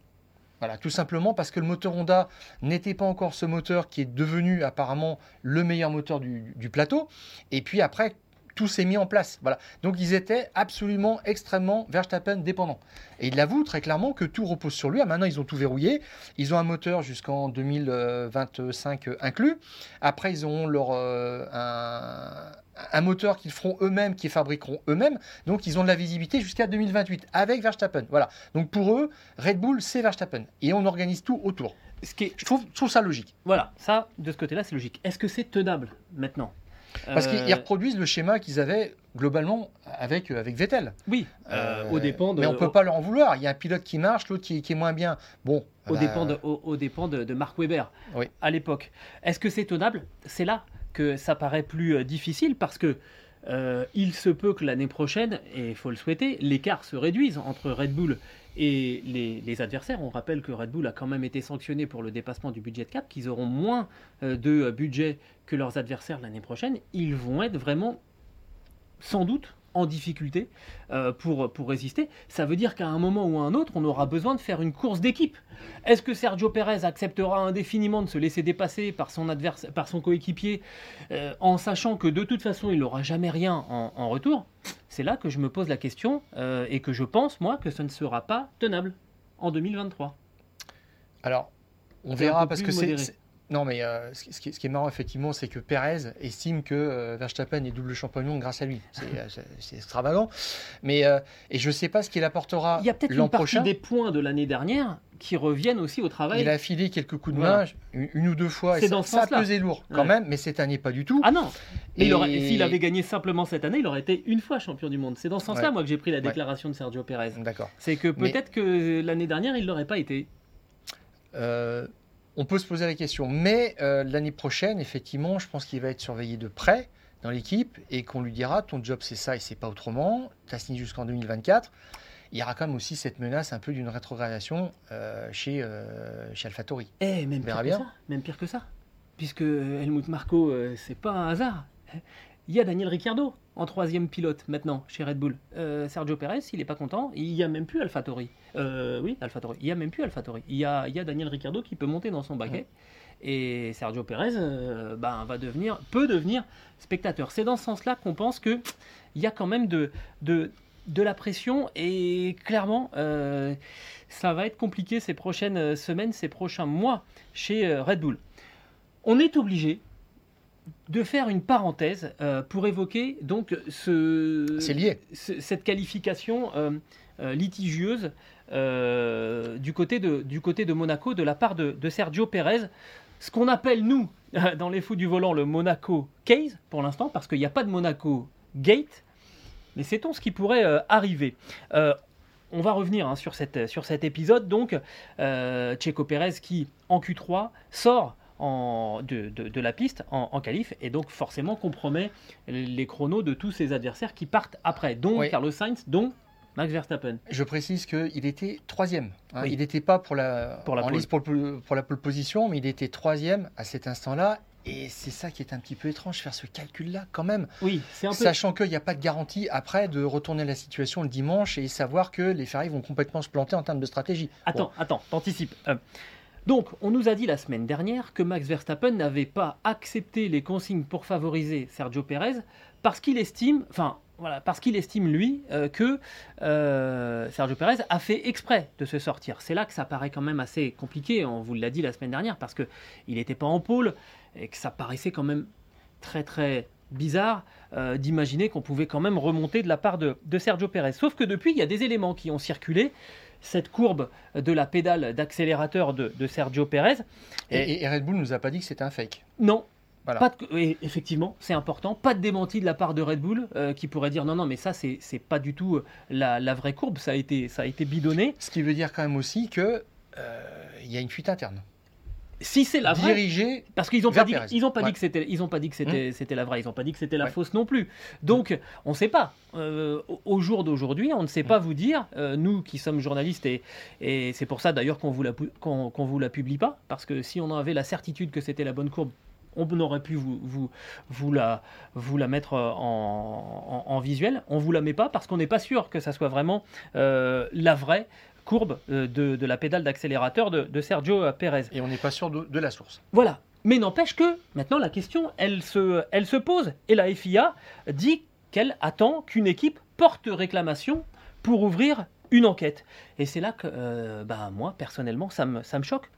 Voilà, tout simplement parce que le moteur Honda n'était pas encore ce moteur qui est devenu apparemment le meilleur moteur du plateau. Et puis après, tout s'est mis en place. Voilà. Donc ils étaient absolument extrêmement Verstappen dépendants. Et il avoue très clairement que tout repose sur lui. Ah, maintenant, ils ont tout verrouillé. Ils ont un moteur jusqu'en 2025 inclus. Après, ils auront leur, euh, un, un moteur qu'ils feront eux-mêmes, qu'ils fabriqueront eux-mêmes. Donc ils ont de la visibilité jusqu'à 2028 avec Verstappen. Voilà. Donc pour eux, Red Bull, c'est Verstappen. Et on organise tout autour. Ce qui est- Je trouve, je trouve ça logique. Voilà, ça, de ce côté-là, c'est logique. Est-ce que c'est tenable maintenant? Parce Euh, qu'ils reproduisent le schéma qu'ils avaient globalement avec, avec Vettel. Oui, euh, Euh, au dépend de, Mais on peut au- pas leur en vouloir. Il y a un pilote qui marche, l'autre qui, qui est moins bien. Bon. au bah, dépend de, au, au dépend de, de Mark Webber Oui. à l'époque. Est-ce que c'est tenable? C'est là que ça paraît plus euh, difficile parce que euh, il se peut que l'année prochaine, et il faut le souhaiter, l'écart se réduise entre Red Bull et les, adversaires. On rappelle que Red Bull a quand même été sanctionné pour le dépassement du budget de cap, qu'ils auront moins euh, de euh, budget que leurs adversaires l'année prochaine. Ils vont être vraiment, sans doute, en difficulté euh, pour, pour résister. Ça veut dire qu'à un moment ou à un autre, on aura besoin de faire une course d'équipe. Est-ce que Sergio Pérez acceptera indéfiniment de se laisser dépasser par son, adversaire, par son coéquipier euh, en sachant que de toute façon il n'aura jamais rien en, en retour? C'est là que je me pose la question euh, et que je pense, moi, que ce ne sera pas tenable en 2023. Alors, on verra parce que c'est. Non, mais euh, ce, qui, ce qui est- marrant, effectivement, c'est que Perez estime que euh, Verstappen est double champion du monde grâce à lui. C'est euh, extravagant. Mais, euh, et je ne sais pas ce qu'il apportera Il y a peut-être l'an une partie prochain. des points de l'année dernière qui reviennent aussi au travail. Il a filé quelques coups de Voilà. main, une, une ou deux fois, et C'est ça, dans ce ça a sens-là. pesé lourd quand Ouais. même, mais cette année pas du tout. Ah non Et- s'il avait gagné simplement cette année, il aurait été une fois champion du monde. C'est dans ce sens-là, Ouais. moi, que j'ai pris la déclaration de Sergio Pérez. D'accord. C'est que Mais- peut-être que l'année dernière, il l'aurait pas été. Euh, on peut se poser la question. Mais l'année prochaine, effectivement, je pense qu'il va être surveillé de près dans l'équipe et qu'on lui dira ton job c'est ça et c'est pas autrement. Tu as signé jusqu'en 2024 il y aura quand même aussi cette menace un peu d'une rétrogradation chez, euh, chez AlphaTauri. Eh, même pire, bien. Que ça, même pire que ça. Puisque Helmut Marco, c'est pas un hasard. Il y a Daniel Ricciardo en troisième pilote maintenant chez Red Bull. Euh, Sergio Perez, il n'est pas content. Il n'y a même plus AlphaTauri. Euh, oui, AlphaTauri. Il n'y a même plus AlphaTauri. Il y a, il y a Daniel Ricciardo qui peut monter dans son baquet. Et Sergio Perez euh, ben, va devenir, peut devenir spectateur. C'est dans ce sens-là qu'on pense qu'il y a quand même de, de, de la pression. Et clairement, ça va être compliqué ces prochaines semaines, ces prochains mois chez Red Bull. On est obligé, de faire une parenthèse euh, pour évoquer donc ce, lié. cette qualification euh, euh, litigieuse du, côté de, du côté de Monaco de la part de, Sergio Pérez. Ce qu'on appelle, nous, *laughs* dans les fous du volant, le Monaco Case, pour l'instant, parce qu'il n'y a pas de Monaco Gate, mais sait-on ce qui pourrait arriver on va revenir hein, sur, cette, sur cet épisode. Donc, Checo Pérez qui, en Q3, sort de, la piste en, en qualif et donc forcément compromet les chronos de tous ses adversaires qui partent après, dont Carlos Sainz, dont Max Verstappen. Je précise qu'il était troisième. Hein. Il n'était pas pour la, pour la en liste pour, pour, la pole position, mais il était troisième à cet instant-là. Et c'est ça qui est un petit peu étrange, faire ce calcul-là quand même. Oui, c'est un peu... Sachant qu'il n'y a pas de garantie après de retourner la situation le dimanche et savoir que les Ferrari vont complètement se planter en termes de stratégie. Attends, attends, t'anticipes. Euh, donc, on nous a dit la semaine dernière que Max Verstappen n'avait pas accepté les consignes pour favoriser Sergio Perez parce qu'il estime, enfin, voilà, parce qu'il estime lui euh, que euh, Sergio Perez a fait exprès de se sortir. C'est là que ça paraît quand même assez compliqué. On vous l'a dit la semaine dernière parce que il n'était pas en pôle et que ça paraissait quand même très très bizarre euh, d'imaginer qu'on pouvait quand même remonter de la part de, de Sergio Perez. Sauf que depuis, il y a des éléments qui ont circulé cette courbe de la pédale d'accélérateur de, Sergio Pérez. Et, Red Bull nous a pas dit que c'était un fake. Non. Pas effectivement, c'est important. Pas de démenti de la part de Red Bull euh, qui pourrait dire non, non, mais ça, c'est pas du tout euh, la, vraie courbe. Ça a, été, ça a été bidonné. Ce qui veut dire quand même aussi qu'il euh, y a une fuite interne si c'est la vraie, parce qu'ils n'ont pas dit, ils ont pas dit que c'était, ils ont pas dit que c'était, hum. c'était la vraie, ils n'ont pas dit que c'était la fausse non plus. Donc, on ne sait pas. Euh, au jour d'aujourd'hui, on ne sait pas hum. vous dire. Euh, nous, qui sommes journalistes, et, et c'est pour ça d'ailleurs qu'on vous la, qu'on, vous la publie pas, parce que si on avait la certitude que c'était la bonne courbe, on aurait pu vous, vous, vous, la, vous la mettre en, en, visuel. On vous la met pas parce qu'on n'est pas sûr que ça soit vraiment euh, la vraie courbe euh, de, la pédale d'accélérateur de, Sergio Pérez. Et on n'est pas sûr de, la source. Voilà. Mais n'empêche que maintenant la question, elle se, elle se pose. Et la FIA dit qu'elle attend qu'une équipe porte réclamation pour ouvrir une enquête. Et c'est là que, euh, bah, moi, personnellement, ça me, ça me choque.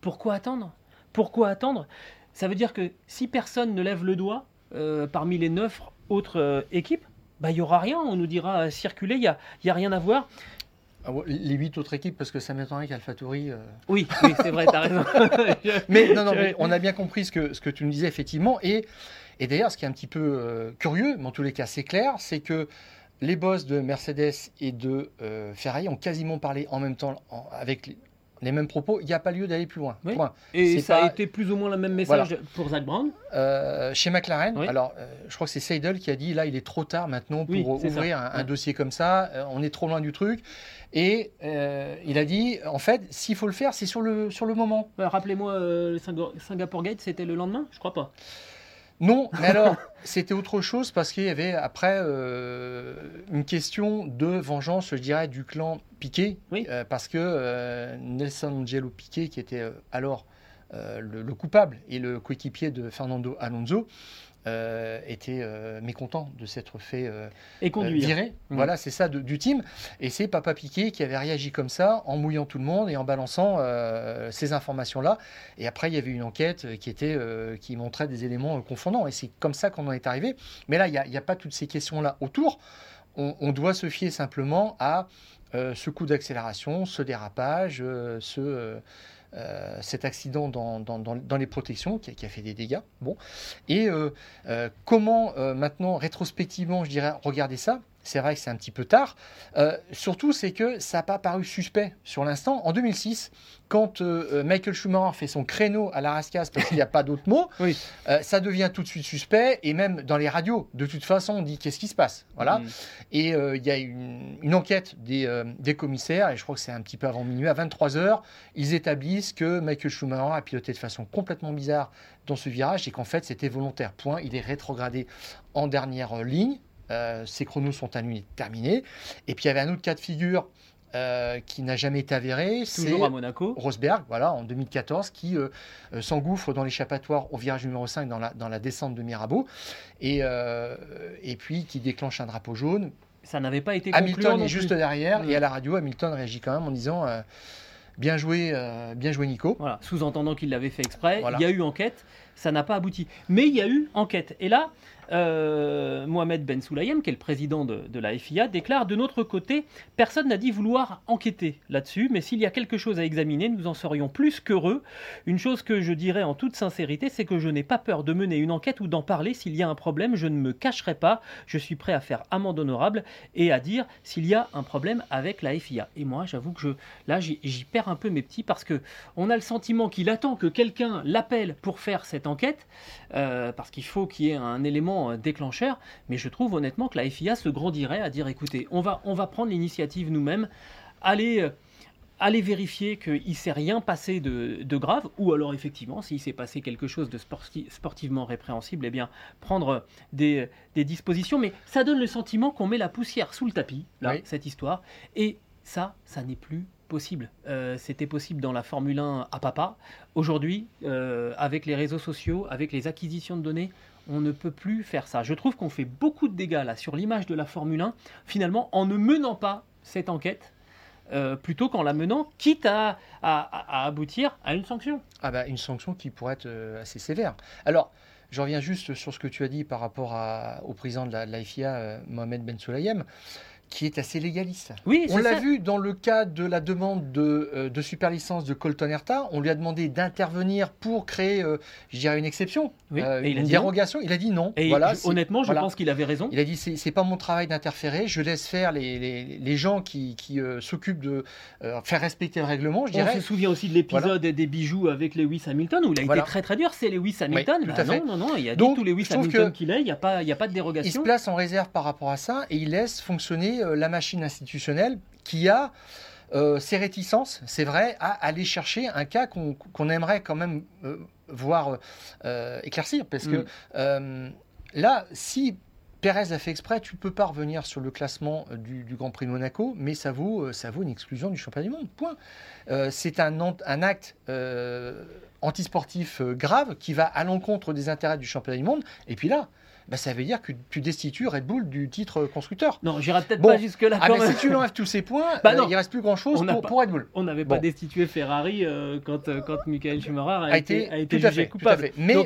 Pourquoi attendre? Pourquoi attendre? Ça veut dire que si personne ne lève le doigt euh, parmi les neuf autres équipes, bah, il n'y aura rien. On nous dira circuler, il n'y a, y a rien à voir. Ah les huit autres équipes, parce que ça m'étonnerait qu'AlphaTauri. Euh... Oui, oui c'est vrai, t'as raison. *laughs* mais non, non, on a bien compris ce que, ce que tu nous disais, effectivement. Et, et d'ailleurs, ce qui est un petit peu euh, curieux, mais en tous les cas, c'est clair, c'est que les boss de Mercedes et de euh, Ferrari ont quasiment parlé en même temps avec les mêmes propos, il n'y a pas lieu d'aller plus loin. Et ça a été plus ou moins le même message pour Zach Brown euh, Chez McLaren, alors euh, je crois que c'est Seidel qui a dit là il est trop tard maintenant pour ouvrir un, dossier comme ça, euh, on est trop loin du truc. Et il a dit en fait s'il faut le faire c'est sur le, sur le moment. Rappelez-moi, le Singapore Gate c'était le lendemain? Je crois pas. Non, mais alors, *laughs* c'était autre chose parce qu'il y avait après euh, une question de vengeance, je dirais, du clan Piquet. Euh, parce que euh, Nelson Angelo Piquet, qui était alors le, coupable et le coéquipier de Fernando Alonso, euh, était euh, mécontent de s'être fait euh, et virer. Mmh. Voilà, c'est ça du team. Et c'est Papa Piquet qui avait réagi comme ça, en mouillant tout le monde et en balançant ces informations-là. Et après, il y avait une enquête qui, était, qui montrait des éléments confondants. Et c'est comme ça qu'on en est arrivé. Mais là, il n'y a, pas toutes ces questions-là autour. On, doit se fier simplement à ce coup d'accélération, ce dérapage, ce euh, cet accident dans, dans, les protections qui a, fait des dégâts. Bon. Et euh, euh, comment maintenant, rétrospectivement, je dirais, regarder ça? C'est vrai que c'est un petit peu tard. Euh, surtout, c'est que ça n'a pas paru suspect sur l'instant. En 2006, quand euh, euh, Michael Schumacher fait son créneau à la rascasse parce qu'il n'y a pas d'autre mot, *laughs* ça devient tout de suite suspect. Et même dans les radios, de toute façon, on dit qu'est-ce qui se passe? Voilà. Mm. Et il y a une, une enquête des, des, commissaires, et je crois que c'est un petit peu avant minuit, à 23h, ils établissent que Michael Schumacher a piloté de façon complètement bizarre dans ce virage et qu'en fait c'était volontaire. Point. Il est rétrogradé en dernière ligne ces chronos sont à lui terminés. Et puis il y avait un autre cas de figure euh, qui n'a jamais été avéré. Toujours à Monaco. Rosberg, voilà, en 2014, qui euh, s'engouffre dans l'échappatoire au virage numéro 5 dans la, dans la descente de Mirabeau. Et, et puis qui déclenche un drapeau jaune. Ça n'avait pas été Hamilton est juste derrière. Et à la radio, Hamilton réagit quand même en disant. Bien joué, bien joué Nico. Voilà, sous-entendant qu'il l'avait fait exprès. Il y a eu enquête, ça n'a pas abouti. Mais il y a eu enquête. Et là, euh, Mohamed Ben Soulayem, qui est le président de, la FIA, déclare De notre côté, personne n'a dit vouloir enquêter là-dessus, mais s'il y a quelque chose à examiner, nous en serions plus qu'heureux. Une chose que je dirais en toute sincérité, c'est que je n'ai pas peur de mener une enquête ou d'en parler. S'il y a un problème, je ne me cacherai pas. Je suis prêt à faire amende honorable et à dire s'il y a un problème avec la FIA. Et moi, j'avoue que je, là, j'y perds un peu mes petits parce que on a le sentiment qu'il attend que quelqu'un l'appelle pour faire cette enquête, euh, parce qu'il faut qu'il y ait un élément euh, déclencheur, mais je trouve honnêtement que la FIA se grandirait à dire écoutez, on va, on va prendre l'initiative nous-mêmes, aller, euh, aller vérifier qu'il ne s'est rien passé de, grave, ou alors effectivement, s'il s'est passé quelque chose de sportivement répréhensible, eh bien, prendre des, dispositions. Mais ça donne le sentiment qu'on met la poussière sous le tapis, là, cette histoire, et ça, ça n'est plus possible. Euh, c'était possible dans la Formule 1 à papa. Aujourd'hui, avec les réseaux sociaux, avec les acquisitions de données, on ne peut plus faire ça. Je trouve qu'on fait beaucoup de dégâts là sur l'image de la Formule 1, finalement, en ne menant pas cette enquête. Euh, plutôt qu'en la menant, quitte à, aboutir à une sanction. Ah bah une sanction qui pourrait être euh, assez sévère. Alors, je reviens juste sur ce que tu as dit par rapport au président de la, FIA, euh, Mohamed Ben Sulayem qui est assez légaliste. Oui, on l'a vu dans le cas de la demande de, euh, de super licence de Colton Herta. On lui a demandé d'intervenir pour créer, euh, je dirais, une exception, euh, une dérogation. Il a dit non. Et voilà, honnêtement, je pense qu'il avait raison. Il a dit c'est pas mon travail d'interférer. Je laisse faire les, les, les gens qui, qui s'occupent de faire respecter le règlement. Je dirais. On se souvient aussi de l'épisode des bijoux avec Lewis Hamilton où il a été très très dur. C'est Lewis Hamilton. Bah non, non, non. Il y a Donc, tous les Lewis Hamilton qu'il est. Il n'y a pas, il y a pas de dérogation. Il se place en réserve par rapport à ça et il laisse fonctionner euh, la machine institutionnelle qui a euh, ses réticences, c'est vrai, à aller chercher un cas qu'on aimerait quand même euh, voir éclaircir. Parce que mm. là, si Pérez a fait exprès, tu ne peux pas revenir sur le classement du, Grand Prix de Monaco, mais ça vaut, ça vaut une exclusion du championnat du monde. Point. c'est un, un, acte antisportif grave qui va à l'encontre des intérêts du championnat du monde. Et puis là, bah, ça veut dire que tu destitues Red Bull du titre constructeur. Non, j'irai peut-être pas jusque-là. Ah, si tu enlèves tous ces points, bah, euh, il reste plus grand-chose pour, Red Bull. On n'avait pas destitué Ferrari euh, quand, euh, quand Michael Schumacher a, été, a été jugé coupable. Mais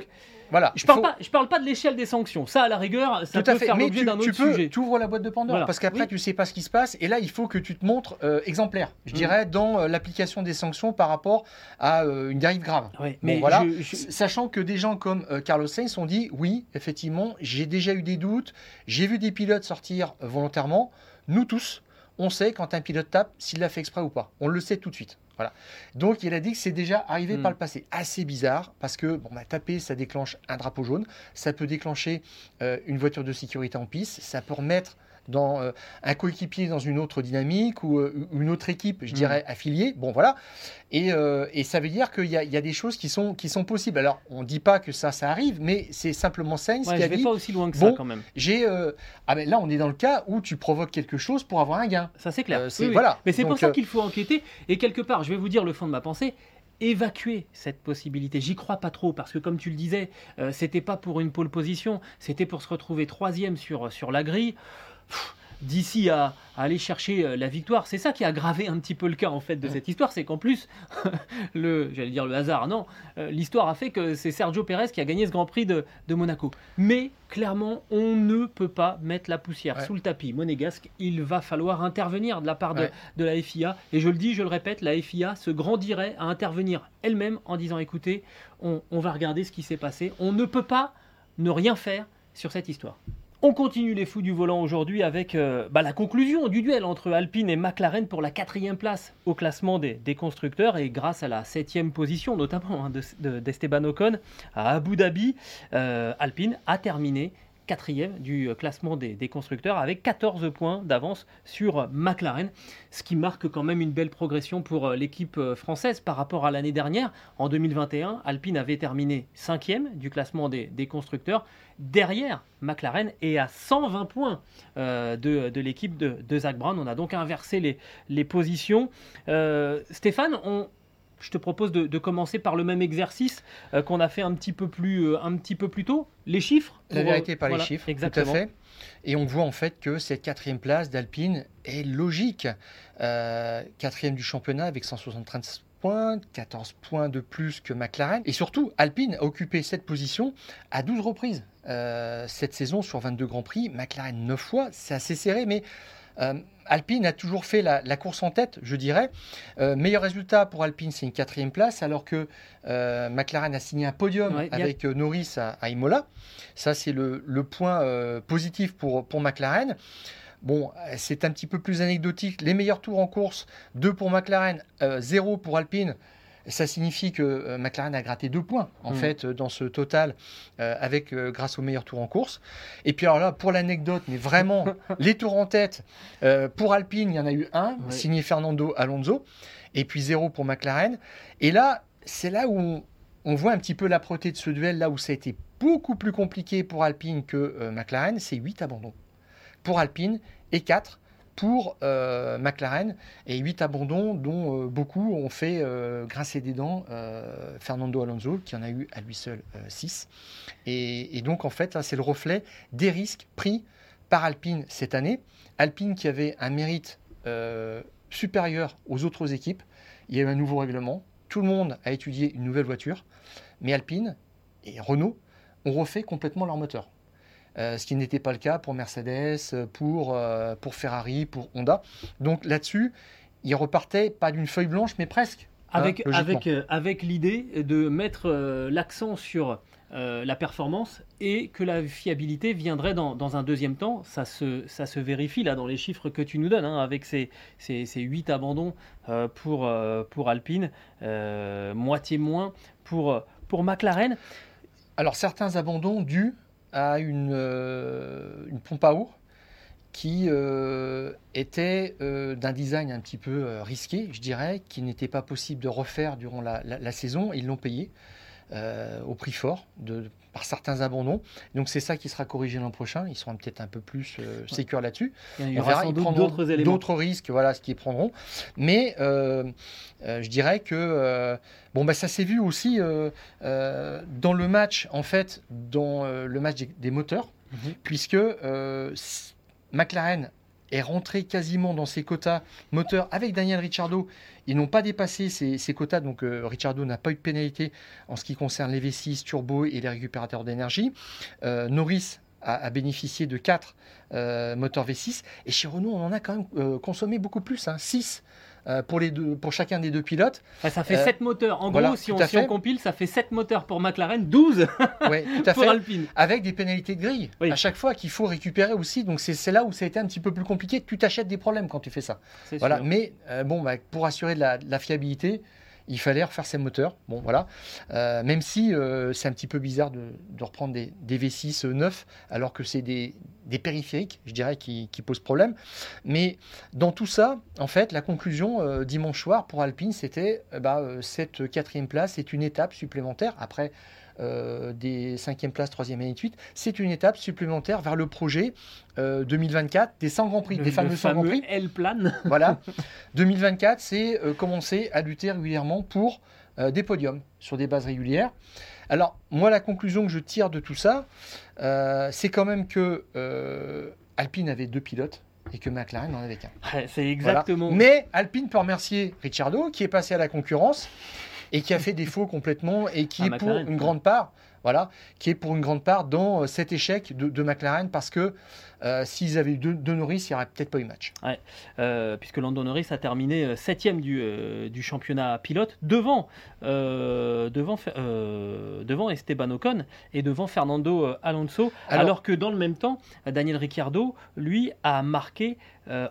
voilà, je parle pas, je parle pas de l'échelle des sanctions. Ça, à la rigueur, ça peut faire l'objet d'un autre peux, Tu ouvres la boîte de Pandore parce qu'après, tu tu sais pas ce qui se passe. Et là, il faut que tu te montres euh, exemplaire, je mm. dirais, dans euh, l'application des sanctions par rapport à euh, une dérive grave. mais voilà, sachant que des gens comme Carlos Sainz ont dit oui, effectivement, j'ai déjà eu des doutes, j'ai vu des pilotes sortir volontairement. Nous tous, on sait quand un pilote tape s'il l'a fait exprès ou pas. On le sait tout de suite. Voilà. Donc il a dit que c'est déjà arrivé par hmm. le passé. Assez bizarre parce que bon, bah, taper, ça déclenche un drapeau jaune, ça peut déclencher euh, une voiture de sécurité en piste, ça peut remettre dans euh, un coéquipier dans une autre dynamique ou euh, une autre équipe, je mm. dirais, affiliée. Bon, voilà. Et, euh, et ça veut dire qu'il y, y, a des choses qui sont, qui sont possibles. Alors, on ne dit pas que ça, ça arrive, mais c'est simplement Sainz qui a vais pas aussi loin que ça, quand même. J'ai, ah ben là, on est dans le cas où tu provoques quelque chose pour avoir un gain. Ça, c'est clair. Voilà. Mais c'est pour ça qu'il faut enquêter. Et quelque part, je vais vous dire le fond de ma pensée évacuer cette possibilité. J'y crois pas trop parce que comme tu le disais, c'était pas pour une pole position, c'était pour se retrouver troisième sur, sur la grille d'ici à, aller chercher euh, la victoire. C'est ça qui a aggravé un petit peu le cas en fait de cette histoire, c'est qu'en plus, *laughs* le, j'allais dire le hasard, non, euh, l'histoire a fait que c'est Sergio Pérez qui a gagné ce Grand Prix de, Monaco. Mais clairement, on ne peut pas mettre la poussière sous le tapis monégasque. Il va falloir intervenir de la part de, la FIA. Et je le dis, je le répète, la FIA se grandirait à intervenir elle-même en disant écoutez, on va regarder ce qui s'est passé. On ne peut pas ne rien faire sur cette histoire. On continue les fous du volant aujourd'hui avec euh, bah, la conclusion du duel entre Alpine et McLaren pour la quatrième place au classement des, constructeurs et grâce à la septième position notamment hein, d'Esteban Ocon à Abu Dhabi, euh, Alpine a terminé quatrième du euh, classement des, constructeurs avec 14 points d'avance sur McLaren, ce qui marque quand même une belle progression pour euh, l'équipe euh, française par rapport à l'année dernière. En 2021, Alpine avait terminé cinquième du classement des, constructeurs derrière McLaren et à 120 points de, l'équipe de, Zach Brown. On a donc inversé les positions. Stéphane, on, je te propose de, commencer par le même exercice euh, qu'on a fait un petit, peu plus, euh, un petit peu plus tôt. Les chiffres La vérité par les chiffres, exactement. tout à fait. Et on voit en fait que cette quatrième place d'Alpine est logique. Euh, quatrième du championnat avec 173 points, 14 points de plus que McLaren. Et surtout, Alpine a occupé cette position à 12 reprises cette saison sur 22 Grands Prix. McLaren 9 fois, c'est assez serré, mais Alpine a toujours fait la, course en tête, je dirais. Euh, meilleur résultat pour Alpine, c'est une quatrième place, alors que euh, McLaren a signé un podium avec Norris à, Imola. Ça, c'est le, point positif pour, pour McLaren. Bon, c'est un petit peu plus anecdotique. Les meilleurs tours en course, 2 pour McLaren, 0 pour Alpine ça signifie que euh, McLaren a gratté deux points en mm. fait dans ce total euh, avec euh, grâce au meilleur tour en course. Et puis alors là, pour l'anecdote, mais vraiment *laughs* les tours en tête pour Alpine, il y en a eu un signé Fernando Alonso, et puis zéro pour McLaren. Et là, c'est là où on, voit un petit peu l'âpreté de ce duel, là où ça a été beaucoup plus compliqué pour Alpine que McLaren, c'est 8 abandons pour Alpine et 4 pour euh, McLaren et 8 abandons dont euh, beaucoup ont fait euh, grincer des dents Fernando Alonso qui en a eu à lui seul 6. Et, donc en fait c'est le reflet des risques pris par Alpine cette année. Alpine qui avait un mérite supérieur aux autres équipes. Il y a eu un nouveau règlement. Tout le monde a étudié une nouvelle voiture. Mais Alpine et Renault ont refait complètement leur moteur. Euh, ce qui n'était pas le cas pour Mercedes, pour, euh, pour Ferrari, pour Honda. Donc là-dessus, ils repartaient pas d'une feuille blanche, mais presque. Hein, avec, avec, euh, avec l'idée de mettre l'accent sur la performance et que la fiabilité viendrait dans, dans, un deuxième temps. Ça se, ça se vérifie là dans les chiffres que tu nous donnes, hein, avec ces, ces, ces, 8 abandons pour, pour Alpine, moitié moins pour, pour McLaren. Alors certains abandons dus à une, euh, une pompe à eau qui euh, était euh, d'un design un petit peu risqué, je dirais, qui n'était pas possible de refaire durant la, la, saison. Ils l'ont payé au prix fort de, par certains abandons. Donc c'est ça qui sera corrigé l'an prochain. Ils seront peut-être un peu plus euh, là-dessus. Il y aura d'autres. D'autres risques, voilà, ce qu'ils prendront. Mais je dirais que Bon, bah, ça s'est vu aussi euh, euh, dans le match, en fait, dans euh, le match des, moteurs, mhm. puisque McLaren est rentré quasiment dans ses quotas moteurs avec Daniel Ricciardo. Ils n'ont pas dépassé ces, quotas, donc Ricciardo n'a pas eu de pénalité en ce qui concerne les V6 turbo et les récupérateurs d'énergie. Norris a, bénéficié de 4 moteurs V6 et chez Renault on en a quand même consommé beaucoup plus, hein, 6 euh, pour, les deux, pour chacun des deux pilotes. ça fait 7 euh, moteurs. En gros, si on, si compile, ça fait 7 moteurs pour McLaren, 12 *laughs* pour Alpine. Avec des pénalités de grille à chaque fois qu'il faut récupérer aussi. Donc c'est là où ça a été un petit peu plus compliqué. Tu t'achètes des problèmes quand tu fais ça. Voilà. Mais euh, bon, bah, pour assurer de la fiabilité, il fallait refaire ses moteurs. Bon, voilà. Euh, même si euh, c'est un petit peu bizarre de, reprendre des, V6 neufs, alors que c'est des, périphériques, je dirais, qui, posent problème. Mais dans tout ça, en fait, la conclusion euh, dimanche soir pour Alpine, c'était bah, cette quatrième place est une étape supplémentaire. Après, euh, des 5e places, 3e et 8, c'est une étape supplémentaire vers le projet 2024 euh, des 100 Grands Prix, des fameux 100 Grands Prix. Elle plane. *laughs* voilà. 2024, c'est euh, commencer à lutter régulièrement pour des podiums sur des bases régulières. Alors, moi, la conclusion que je tire de tout ça, c'est quand même que Alpine avait deux pilotes et que McLaren n'en avait qu'un. c'est exactement. Mais Alpine peut remercier Ricciardo qui est passé à la concurrence et qui a fait défaut complètement et qui est pour une grande part voilà, qui est pour une grande part dans cet échec de, McLaren parce que s'ils avaient eu deux, Norris, il n'y aurait peut-être pas eu match. puisque Lando Norris a terminé septième du, du championnat pilote devant, devant, devant Esteban Ocon et devant Fernando Alonso, alors, que dans le même temps, Daniel Ricciardo, lui, a marqué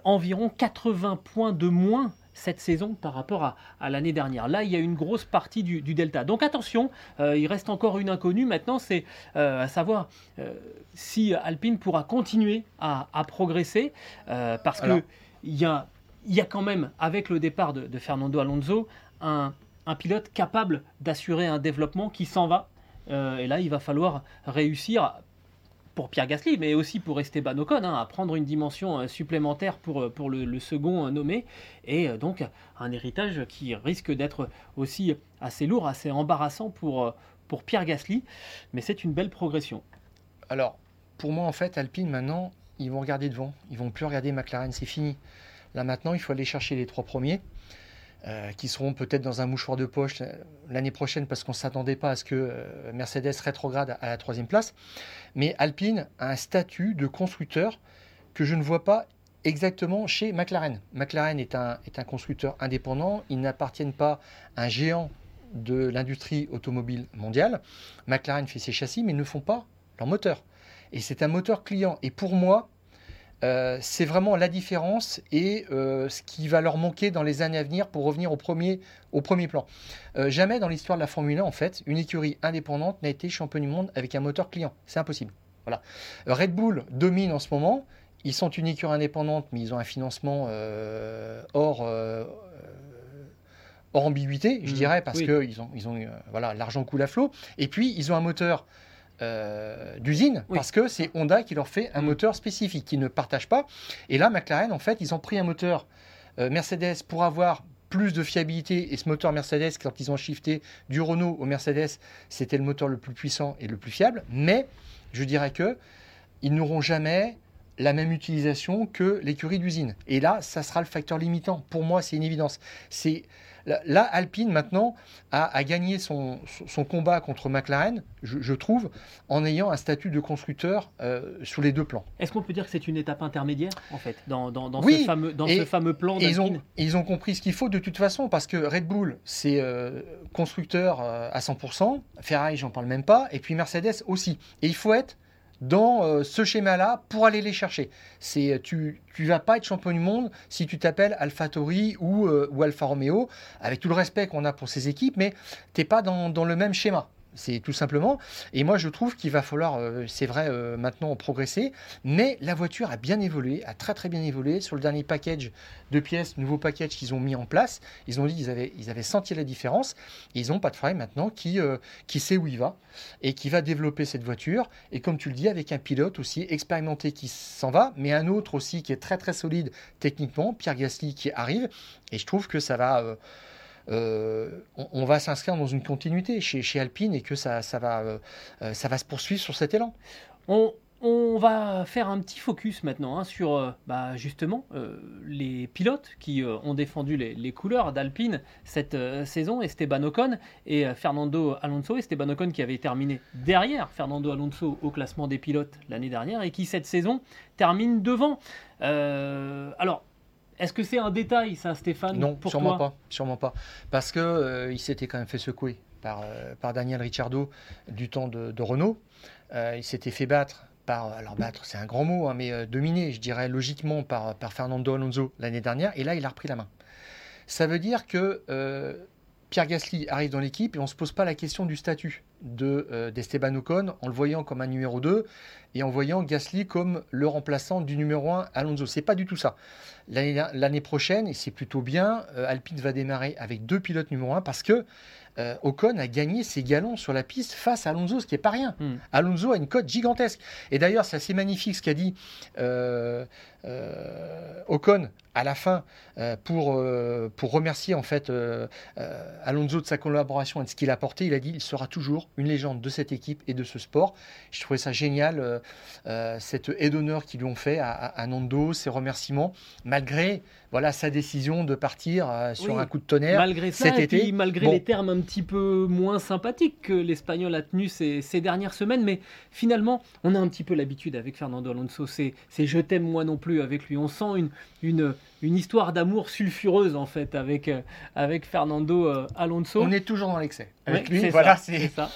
environ 80 points de moins cette saison par rapport à, l'année dernière. Là, il y a une grosse partie du, delta. Donc attention, euh, il reste encore une inconnue. Maintenant, c'est euh, à savoir euh, si Alpine pourra continuer à, progresser, parce qu'il y a, y a quand même, avec le départ de, Fernando Alonso, un, un pilote capable d'assurer un développement qui s'en va. et là, il va falloir réussir pour Pierre Gasly, mais aussi pour Esteban Ocon, hein, à prendre une dimension euh, supplémentaire pour, euh, pour le, second euh, nommé, et donc un héritage qui risque d'être aussi assez lourd, assez embarrassant pour, Pierre Gasly, mais c'est une belle progression. Alors, pour moi, en fait, Alpine, maintenant, ils vont regarder devant, ils vont plus regarder McLaren, c'est fini. Là, maintenant, il faut aller chercher les trois premiers. Euh, qui seront peut-être dans un mouchoir de poche euh, l'année prochaine parce qu'on ne s'attendait pas à ce que euh, Mercedes rétrograde à la troisième place. Mais Alpine a un statut de constructeur que je ne vois pas exactement chez McLaren. McLaren est un, est un constructeur indépendant, ils n'appartiennent pas à un géant de l'industrie automobile mondiale. McLaren fait ses châssis mais ils ne font pas leur moteur. Et c'est un moteur client. Et pour moi, euh, c'est vraiment la différence et euh, ce qui va leur manquer dans les années à venir pour revenir au premier, au premier plan. Euh, jamais dans l'histoire de la Formule 1, en fait, une écurie indépendante n'a été champion du monde avec un moteur client. C'est impossible. Voilà. Red Bull domine en ce moment. Ils sont une écurie indépendante, mais ils ont un financement hors, hors ambiguïté, je mmh. dirais, parce que ils ont, ils ont voilà, l'argent coule à flot. Et puis, ils ont un moteur euh, d'usine parce que c'est Honda qui leur fait un mm. moteur spécifique qu'ils ne partagent pas. Et là, McLaren, en fait, ils ont pris un moteur euh, Mercedes pour avoir plus de fiabilité. Et ce moteur Mercedes, quand ils ont shifté du Renault au Mercedes, c'était le moteur le plus puissant et le plus fiable. Mais je dirais que ils n'auront jamais la même utilisation que l'écurie d'usine. Et là, ça sera le facteur limitant. Pour moi, c'est une évidence. C'est Là, Alpine, maintenant, a, gagné son, combat contre McLaren, je, trouve, en ayant un statut de constructeur euh, sur les deux plans. Est-ce qu'on peut dire que c'est une étape intermédiaire, en fait, dans, ce, fameux, dans ce fameux plan ils ont, ils ont compris ce qu'il faut de toute façon, parce que Red Bull, c'est euh, constructeur euh, à 100%, Ferrari, j'en parle même pas, et puis Mercedes aussi. Et il faut être dans euh, ce schéma-là pour aller les chercher. C'est tu tu vas pas être champion du monde si tu t'appelles AlphaTauri ou euh, ou Alfa Romeo avec tout le respect qu'on a pour ces équipes mais t'es pas dans, dans le même schéma. C'est tout simplement. Et moi, je trouve qu'il va falloir, euh, c'est vrai, euh, maintenant progresser. Mais la voiture a bien évolué, a très très bien évolué. Sur le dernier package de pièces, nouveau package qu'ils ont mis en place, ils ont dit qu'ils avaient, ils avaient senti la différence. ils n'ont pas de frein maintenant qui, euh, qui sait où il va et qui va développer cette voiture. Et comme tu le dis, avec un pilote aussi expérimenté qui s'en va, mais un autre aussi qui est très très solide techniquement, Pierre Gasly qui arrive. Et je trouve que ça va euh, on, va s'inscrire dans une continuité chez, Alpine et que ça, va, euh, euh, ça va se poursuivre sur cet élan. On, va faire un petit focus maintenant hein, sur bah, justement les pilotes qui ont défendu les, couleurs d'Alpine cette saison, Esteban Ocon et Fernando Alonso. Esteban Ocon qui avait terminé derrière Fernando Alonso au classement des pilotes l'année dernière et qui cette saison termine devant. alors est-ce que c'est un détail, ça, Stéphane Non, sûrement pas, sûrement pas, parce que euh, il s'était quand même fait secouer par, euh, par Daniel Ricciardo du temps de, Renault. Euh, il s'était fait battre par, alors battre, c'est un grand mot, hein, mais dominé, je dirais logiquement par, par Fernando Alonso l'année dernière, et là, il a repris la main. Ça veut dire que Pierre Gasly arrive dans l'équipe et on ne se pose pas la question du statut de d'Esteban Ocon en le voyant comme un numéro 2 et en voyant Gasly comme le remplaçant du numéro 1 Alonso. C'est pas du tout ça. L'année prochaine, et c'est plutôt bien, euh, Alpine va démarrer avec deux pilotes numéro 1 parce que euh, Ocon a gagné ses galons sur la piste face à Alonso, ce qui n'est pas rien. Hmm. Alonso a une cote gigantesque. Et d'ailleurs, c'est assez magnifique ce qu'a dit euh, Ocon à la fin pour, pour remercier en fait Alonso de sa collaboration et de ce qu'il a apporté. Il a dit il sera toujours une légende de cette équipe et de ce sport. Je trouvais ça génial, cette aide d'honneur qu'ils lui ont fait à, à Nando, ses remerciements malgré, voilà sa décision de partir euh, sur un coup de tonnerre malgré ça, cet et été. puis malgré les termes un petit peu moins sympathiques que l'Espagnol a tenus ces, ces, dernières semaines. Mais finalement, on a un petit peu l'habitude avec Fernando Alonso. C'est je t'aime moi non plus avec lui. On sent une, une, une histoire d'amour sulfureuse en fait avec, euh, avec Fernando euh, Alonso. On est toujours dans l'excès avec Ouais, lui. c'est Voilà, c'est ça.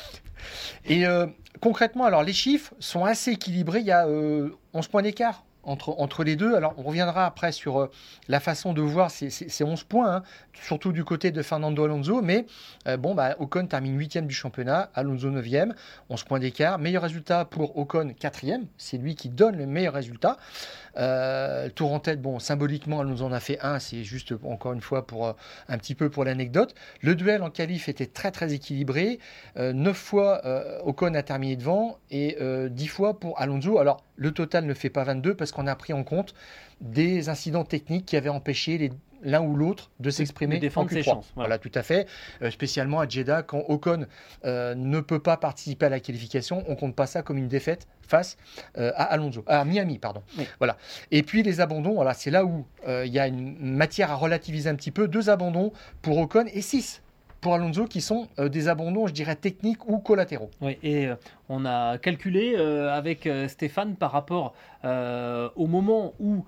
Et euh, concrètement, alors les chiffres sont assez équilibrés. Il y a euh, 11 points d'écart entre, les deux. Alors on reviendra après sur euh, la façon de voir ces, ces- ces 11 points, hein, surtout du côté de Fernando Alonso. Mais euh, bon, bah, Ocon termine 8 du championnat, Alonso 9e, 11 points d'écart. Meilleur résultat pour Ocon 4e. C'est lui qui donne le meilleur résultat. Euh, tour en tête, bon, symboliquement, Alonso en a fait un. C'est juste encore une fois pour un petit peu pour l'anecdote. Le duel en qualif était très très équilibré. Euh, 9 fois Ocon a terminé devant et euh, 10 fois pour Alonso. Le total ne fait pas 22 parce qu'on a pris en compte des incidents techniques qui avaient empêché les- l'un ou l'autre de s'exprimer de défendre en Q3. ses chances, voilà. Voilà. tout à fait. Euh, spécialement à Jeddah, quand Ocon euh, ne peut pas participer à la qualification, on compte pas ça comme une défaite face euh, à Alonso, à Miami, pardon. Oui. Voilà. Et puis les abandons, voilà, c'est là où il y a une matière à relativiser un petit peu. Deux abandons pour Ocon et six pour Alonso qui sont euh, des abandons, je dirais, techniques ou collatéraux. Oui, et euh, on a calculé euh, avec Stéphane par rapport au moment où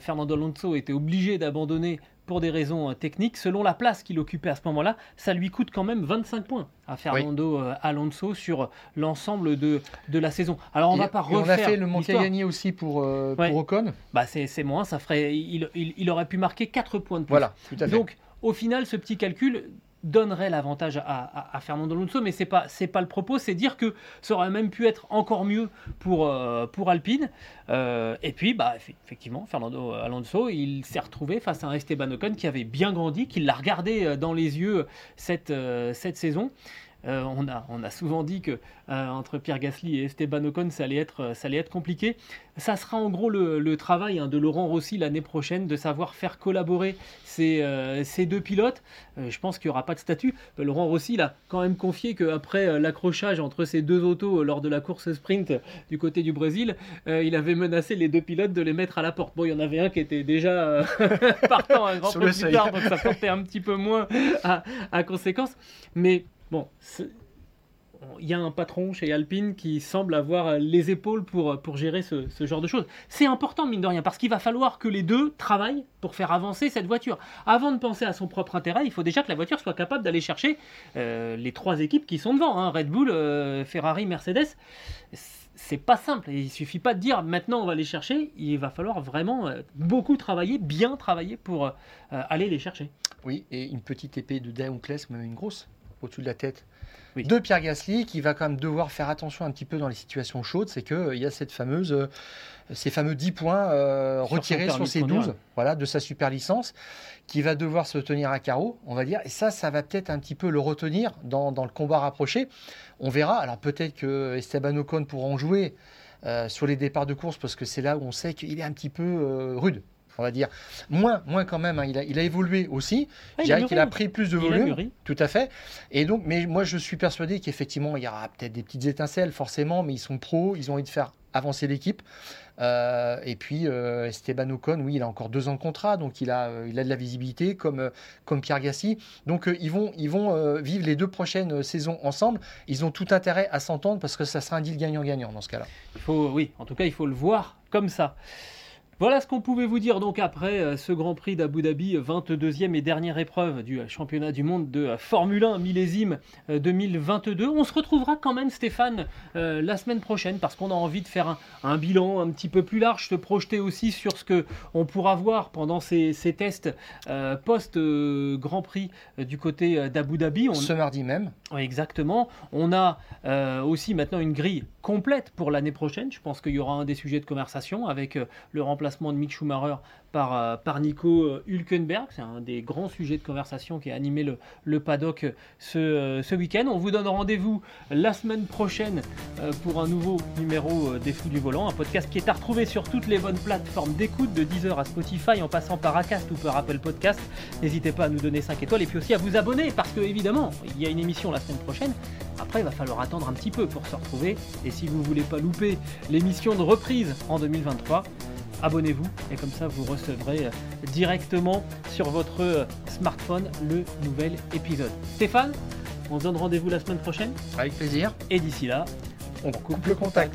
Fernando Alonso était obligé d'abandonner pour des raisons techniques, selon la place qu'il occupait à ce moment-là, ça lui coûte quand même 25 points à Fernando Alonso sur l'ensemble de, de la saison. Alors on va pas et on a refaire fait le l'histoire. gagner aussi pour, euh, Ouais. pour Ocon. Bah c'est c'est moins, ça ferait, il, il- il aurait pu marquer 4 points de plus. Voilà, tout à fait. Donc, au final, ce petit calcul donnerait l'avantage à, Fernando Alonso, mais c'est pas c'est pas le propos, c'est dire que ça aurait même pu être encore mieux pour euh, Alpine. Euh, et puis, bah effe- effectivement, Fernando Alonso, il s'est retrouvé face à un Esteban Ocon qui avait bien grandi, qui l'a regardé euh, dans les yeux cette cette saison. Euh, on, a, on a souvent dit que euh, entre Pierre Gasly et Esteban Ocon, ça allait être, euh, ça allait être compliqué. Ça sera en gros le, le travail hein, de Laurent Rossi l'année prochaine, de savoir faire collaborer ces, euh, ces deux pilotes. Je pense qu'il n'y aura pas de statut. Laurent Rossi il a quand même confié qu'après l'accrochage entre ces deux autos lors de la course sprint du côté du Brésil, il avait menacé les deux pilotes de les mettre à la porte. Bon, il y en avait un qui était déjà *laughs* partant un grand peu plus tard, donc ça portait un petit peu moins à, à conséquence. Mais bon, il y a un patron chez Alpine qui semble avoir les épaules pour, pour gérer ce, ce genre de choses. C'est important, mine de rien, parce qu'il va falloir que les deux travaillent pour faire avancer cette voiture. Avant de penser à son propre intérêt, il faut déjà que la voiture soit capable d'aller chercher euh, les trois équipes qui sont devant, hein, Red Bull, euh, Ferrari, Mercedes. C'est pas simple, il suffit pas de dire maintenant on va les chercher, il va falloir vraiment euh, beaucoup travailler, bien travailler pour euh, aller les chercher. Oui, et une petite épée de Damoclès, même une grosse, au-dessus de la tête Oui. de Pierre Gasly, qui va quand même devoir faire attention un petit peu dans les situations chaudes, c'est qu'il y a cette fameuse, euh, ces fameux 10 points euh, retirés sur ses conduire. 12, voilà, de sa super licence, qui va devoir se tenir à carreau, on va dire, et ça, ça va peut-être un petit peu le retenir dans, dans le combat rapproché. On verra, alors peut-être que Esteban Ocon pourra en jouer euh, sur les départs de course, parce que c'est là où on sait qu'il est un petit peu euh, rude. On va dire moins, moins quand même. hein. Il, a, il a évolué aussi. Ah, Je il a dirais qu'il a mûri. pris plus de Il a volume. Tout à fait. Et donc, mais moi, je suis persuadé qu'effectivement, il y aura peut-être des petites étincelles, forcément, mais ils sont pros, ils ont envie de faire avancer l'équipe. Euh, et puis, euh, Esteban Ocon, oui, il a encore deux ans de contrat, donc il a, euh, il a de la visibilité, comme, euh, comme Pierre Gasly. Donc, euh, ils vont, ils vont euh, vivre les deux prochaines saisons ensemble. Ils ont tout intérêt à s'entendre parce que ça sera un deal gagnant-gagnant dans ce cas-là. Il faut, oui, en tout cas, il faut le voir comme ça. Voilà ce qu'on pouvait vous dire donc après euh, ce Grand Prix d'Abu Dhabi, 22e et dernière épreuve du euh, championnat du monde de euh, Formule 1 millésime euh, 2022. On se retrouvera quand même Stéphane euh, la semaine prochaine parce qu'on a envie de faire un, un bilan un petit peu plus large, se projeter aussi sur ce que on pourra voir pendant ces, ces tests euh, post euh, Grand Prix euh, du côté euh, d'Abu Dhabi. On, Ce mardi même, oui, exactement. On a euh, aussi maintenant une grille complète pour l'année prochaine. Je pense qu'il y aura un des sujets de conversation avec euh, le remplacement de Mick Schumacher par, euh, par Nico euh, Hülkenberg. C'est un des grands sujets de conversation qui a animé le, le paddock euh, ce, ce week-end. On vous donne rendez-vous la semaine prochaine pour un nouveau numéro des Fous du Volant, un podcast qui est à retrouver sur toutes les bonnes plateformes d'écoute, de Deezer à Spotify, en passant par Acast ou par Apple Podcast. N'hésitez pas à nous donner 5 étoiles et puis aussi à vous abonner parce que évidemment, il y a une émission la semaine prochaine. Après, il va falloir attendre un petit peu pour se retrouver. Et si vous voulez pas louper l'émission de reprise en 2023, abonnez-vous et comme ça vous recevrez euh, directement sur votre euh, smartphone le nouvel épisode. Stéphane, on se donne rendez-vous la semaine prochaine? Avec plaisir. et d'ici là, On coupe le contact.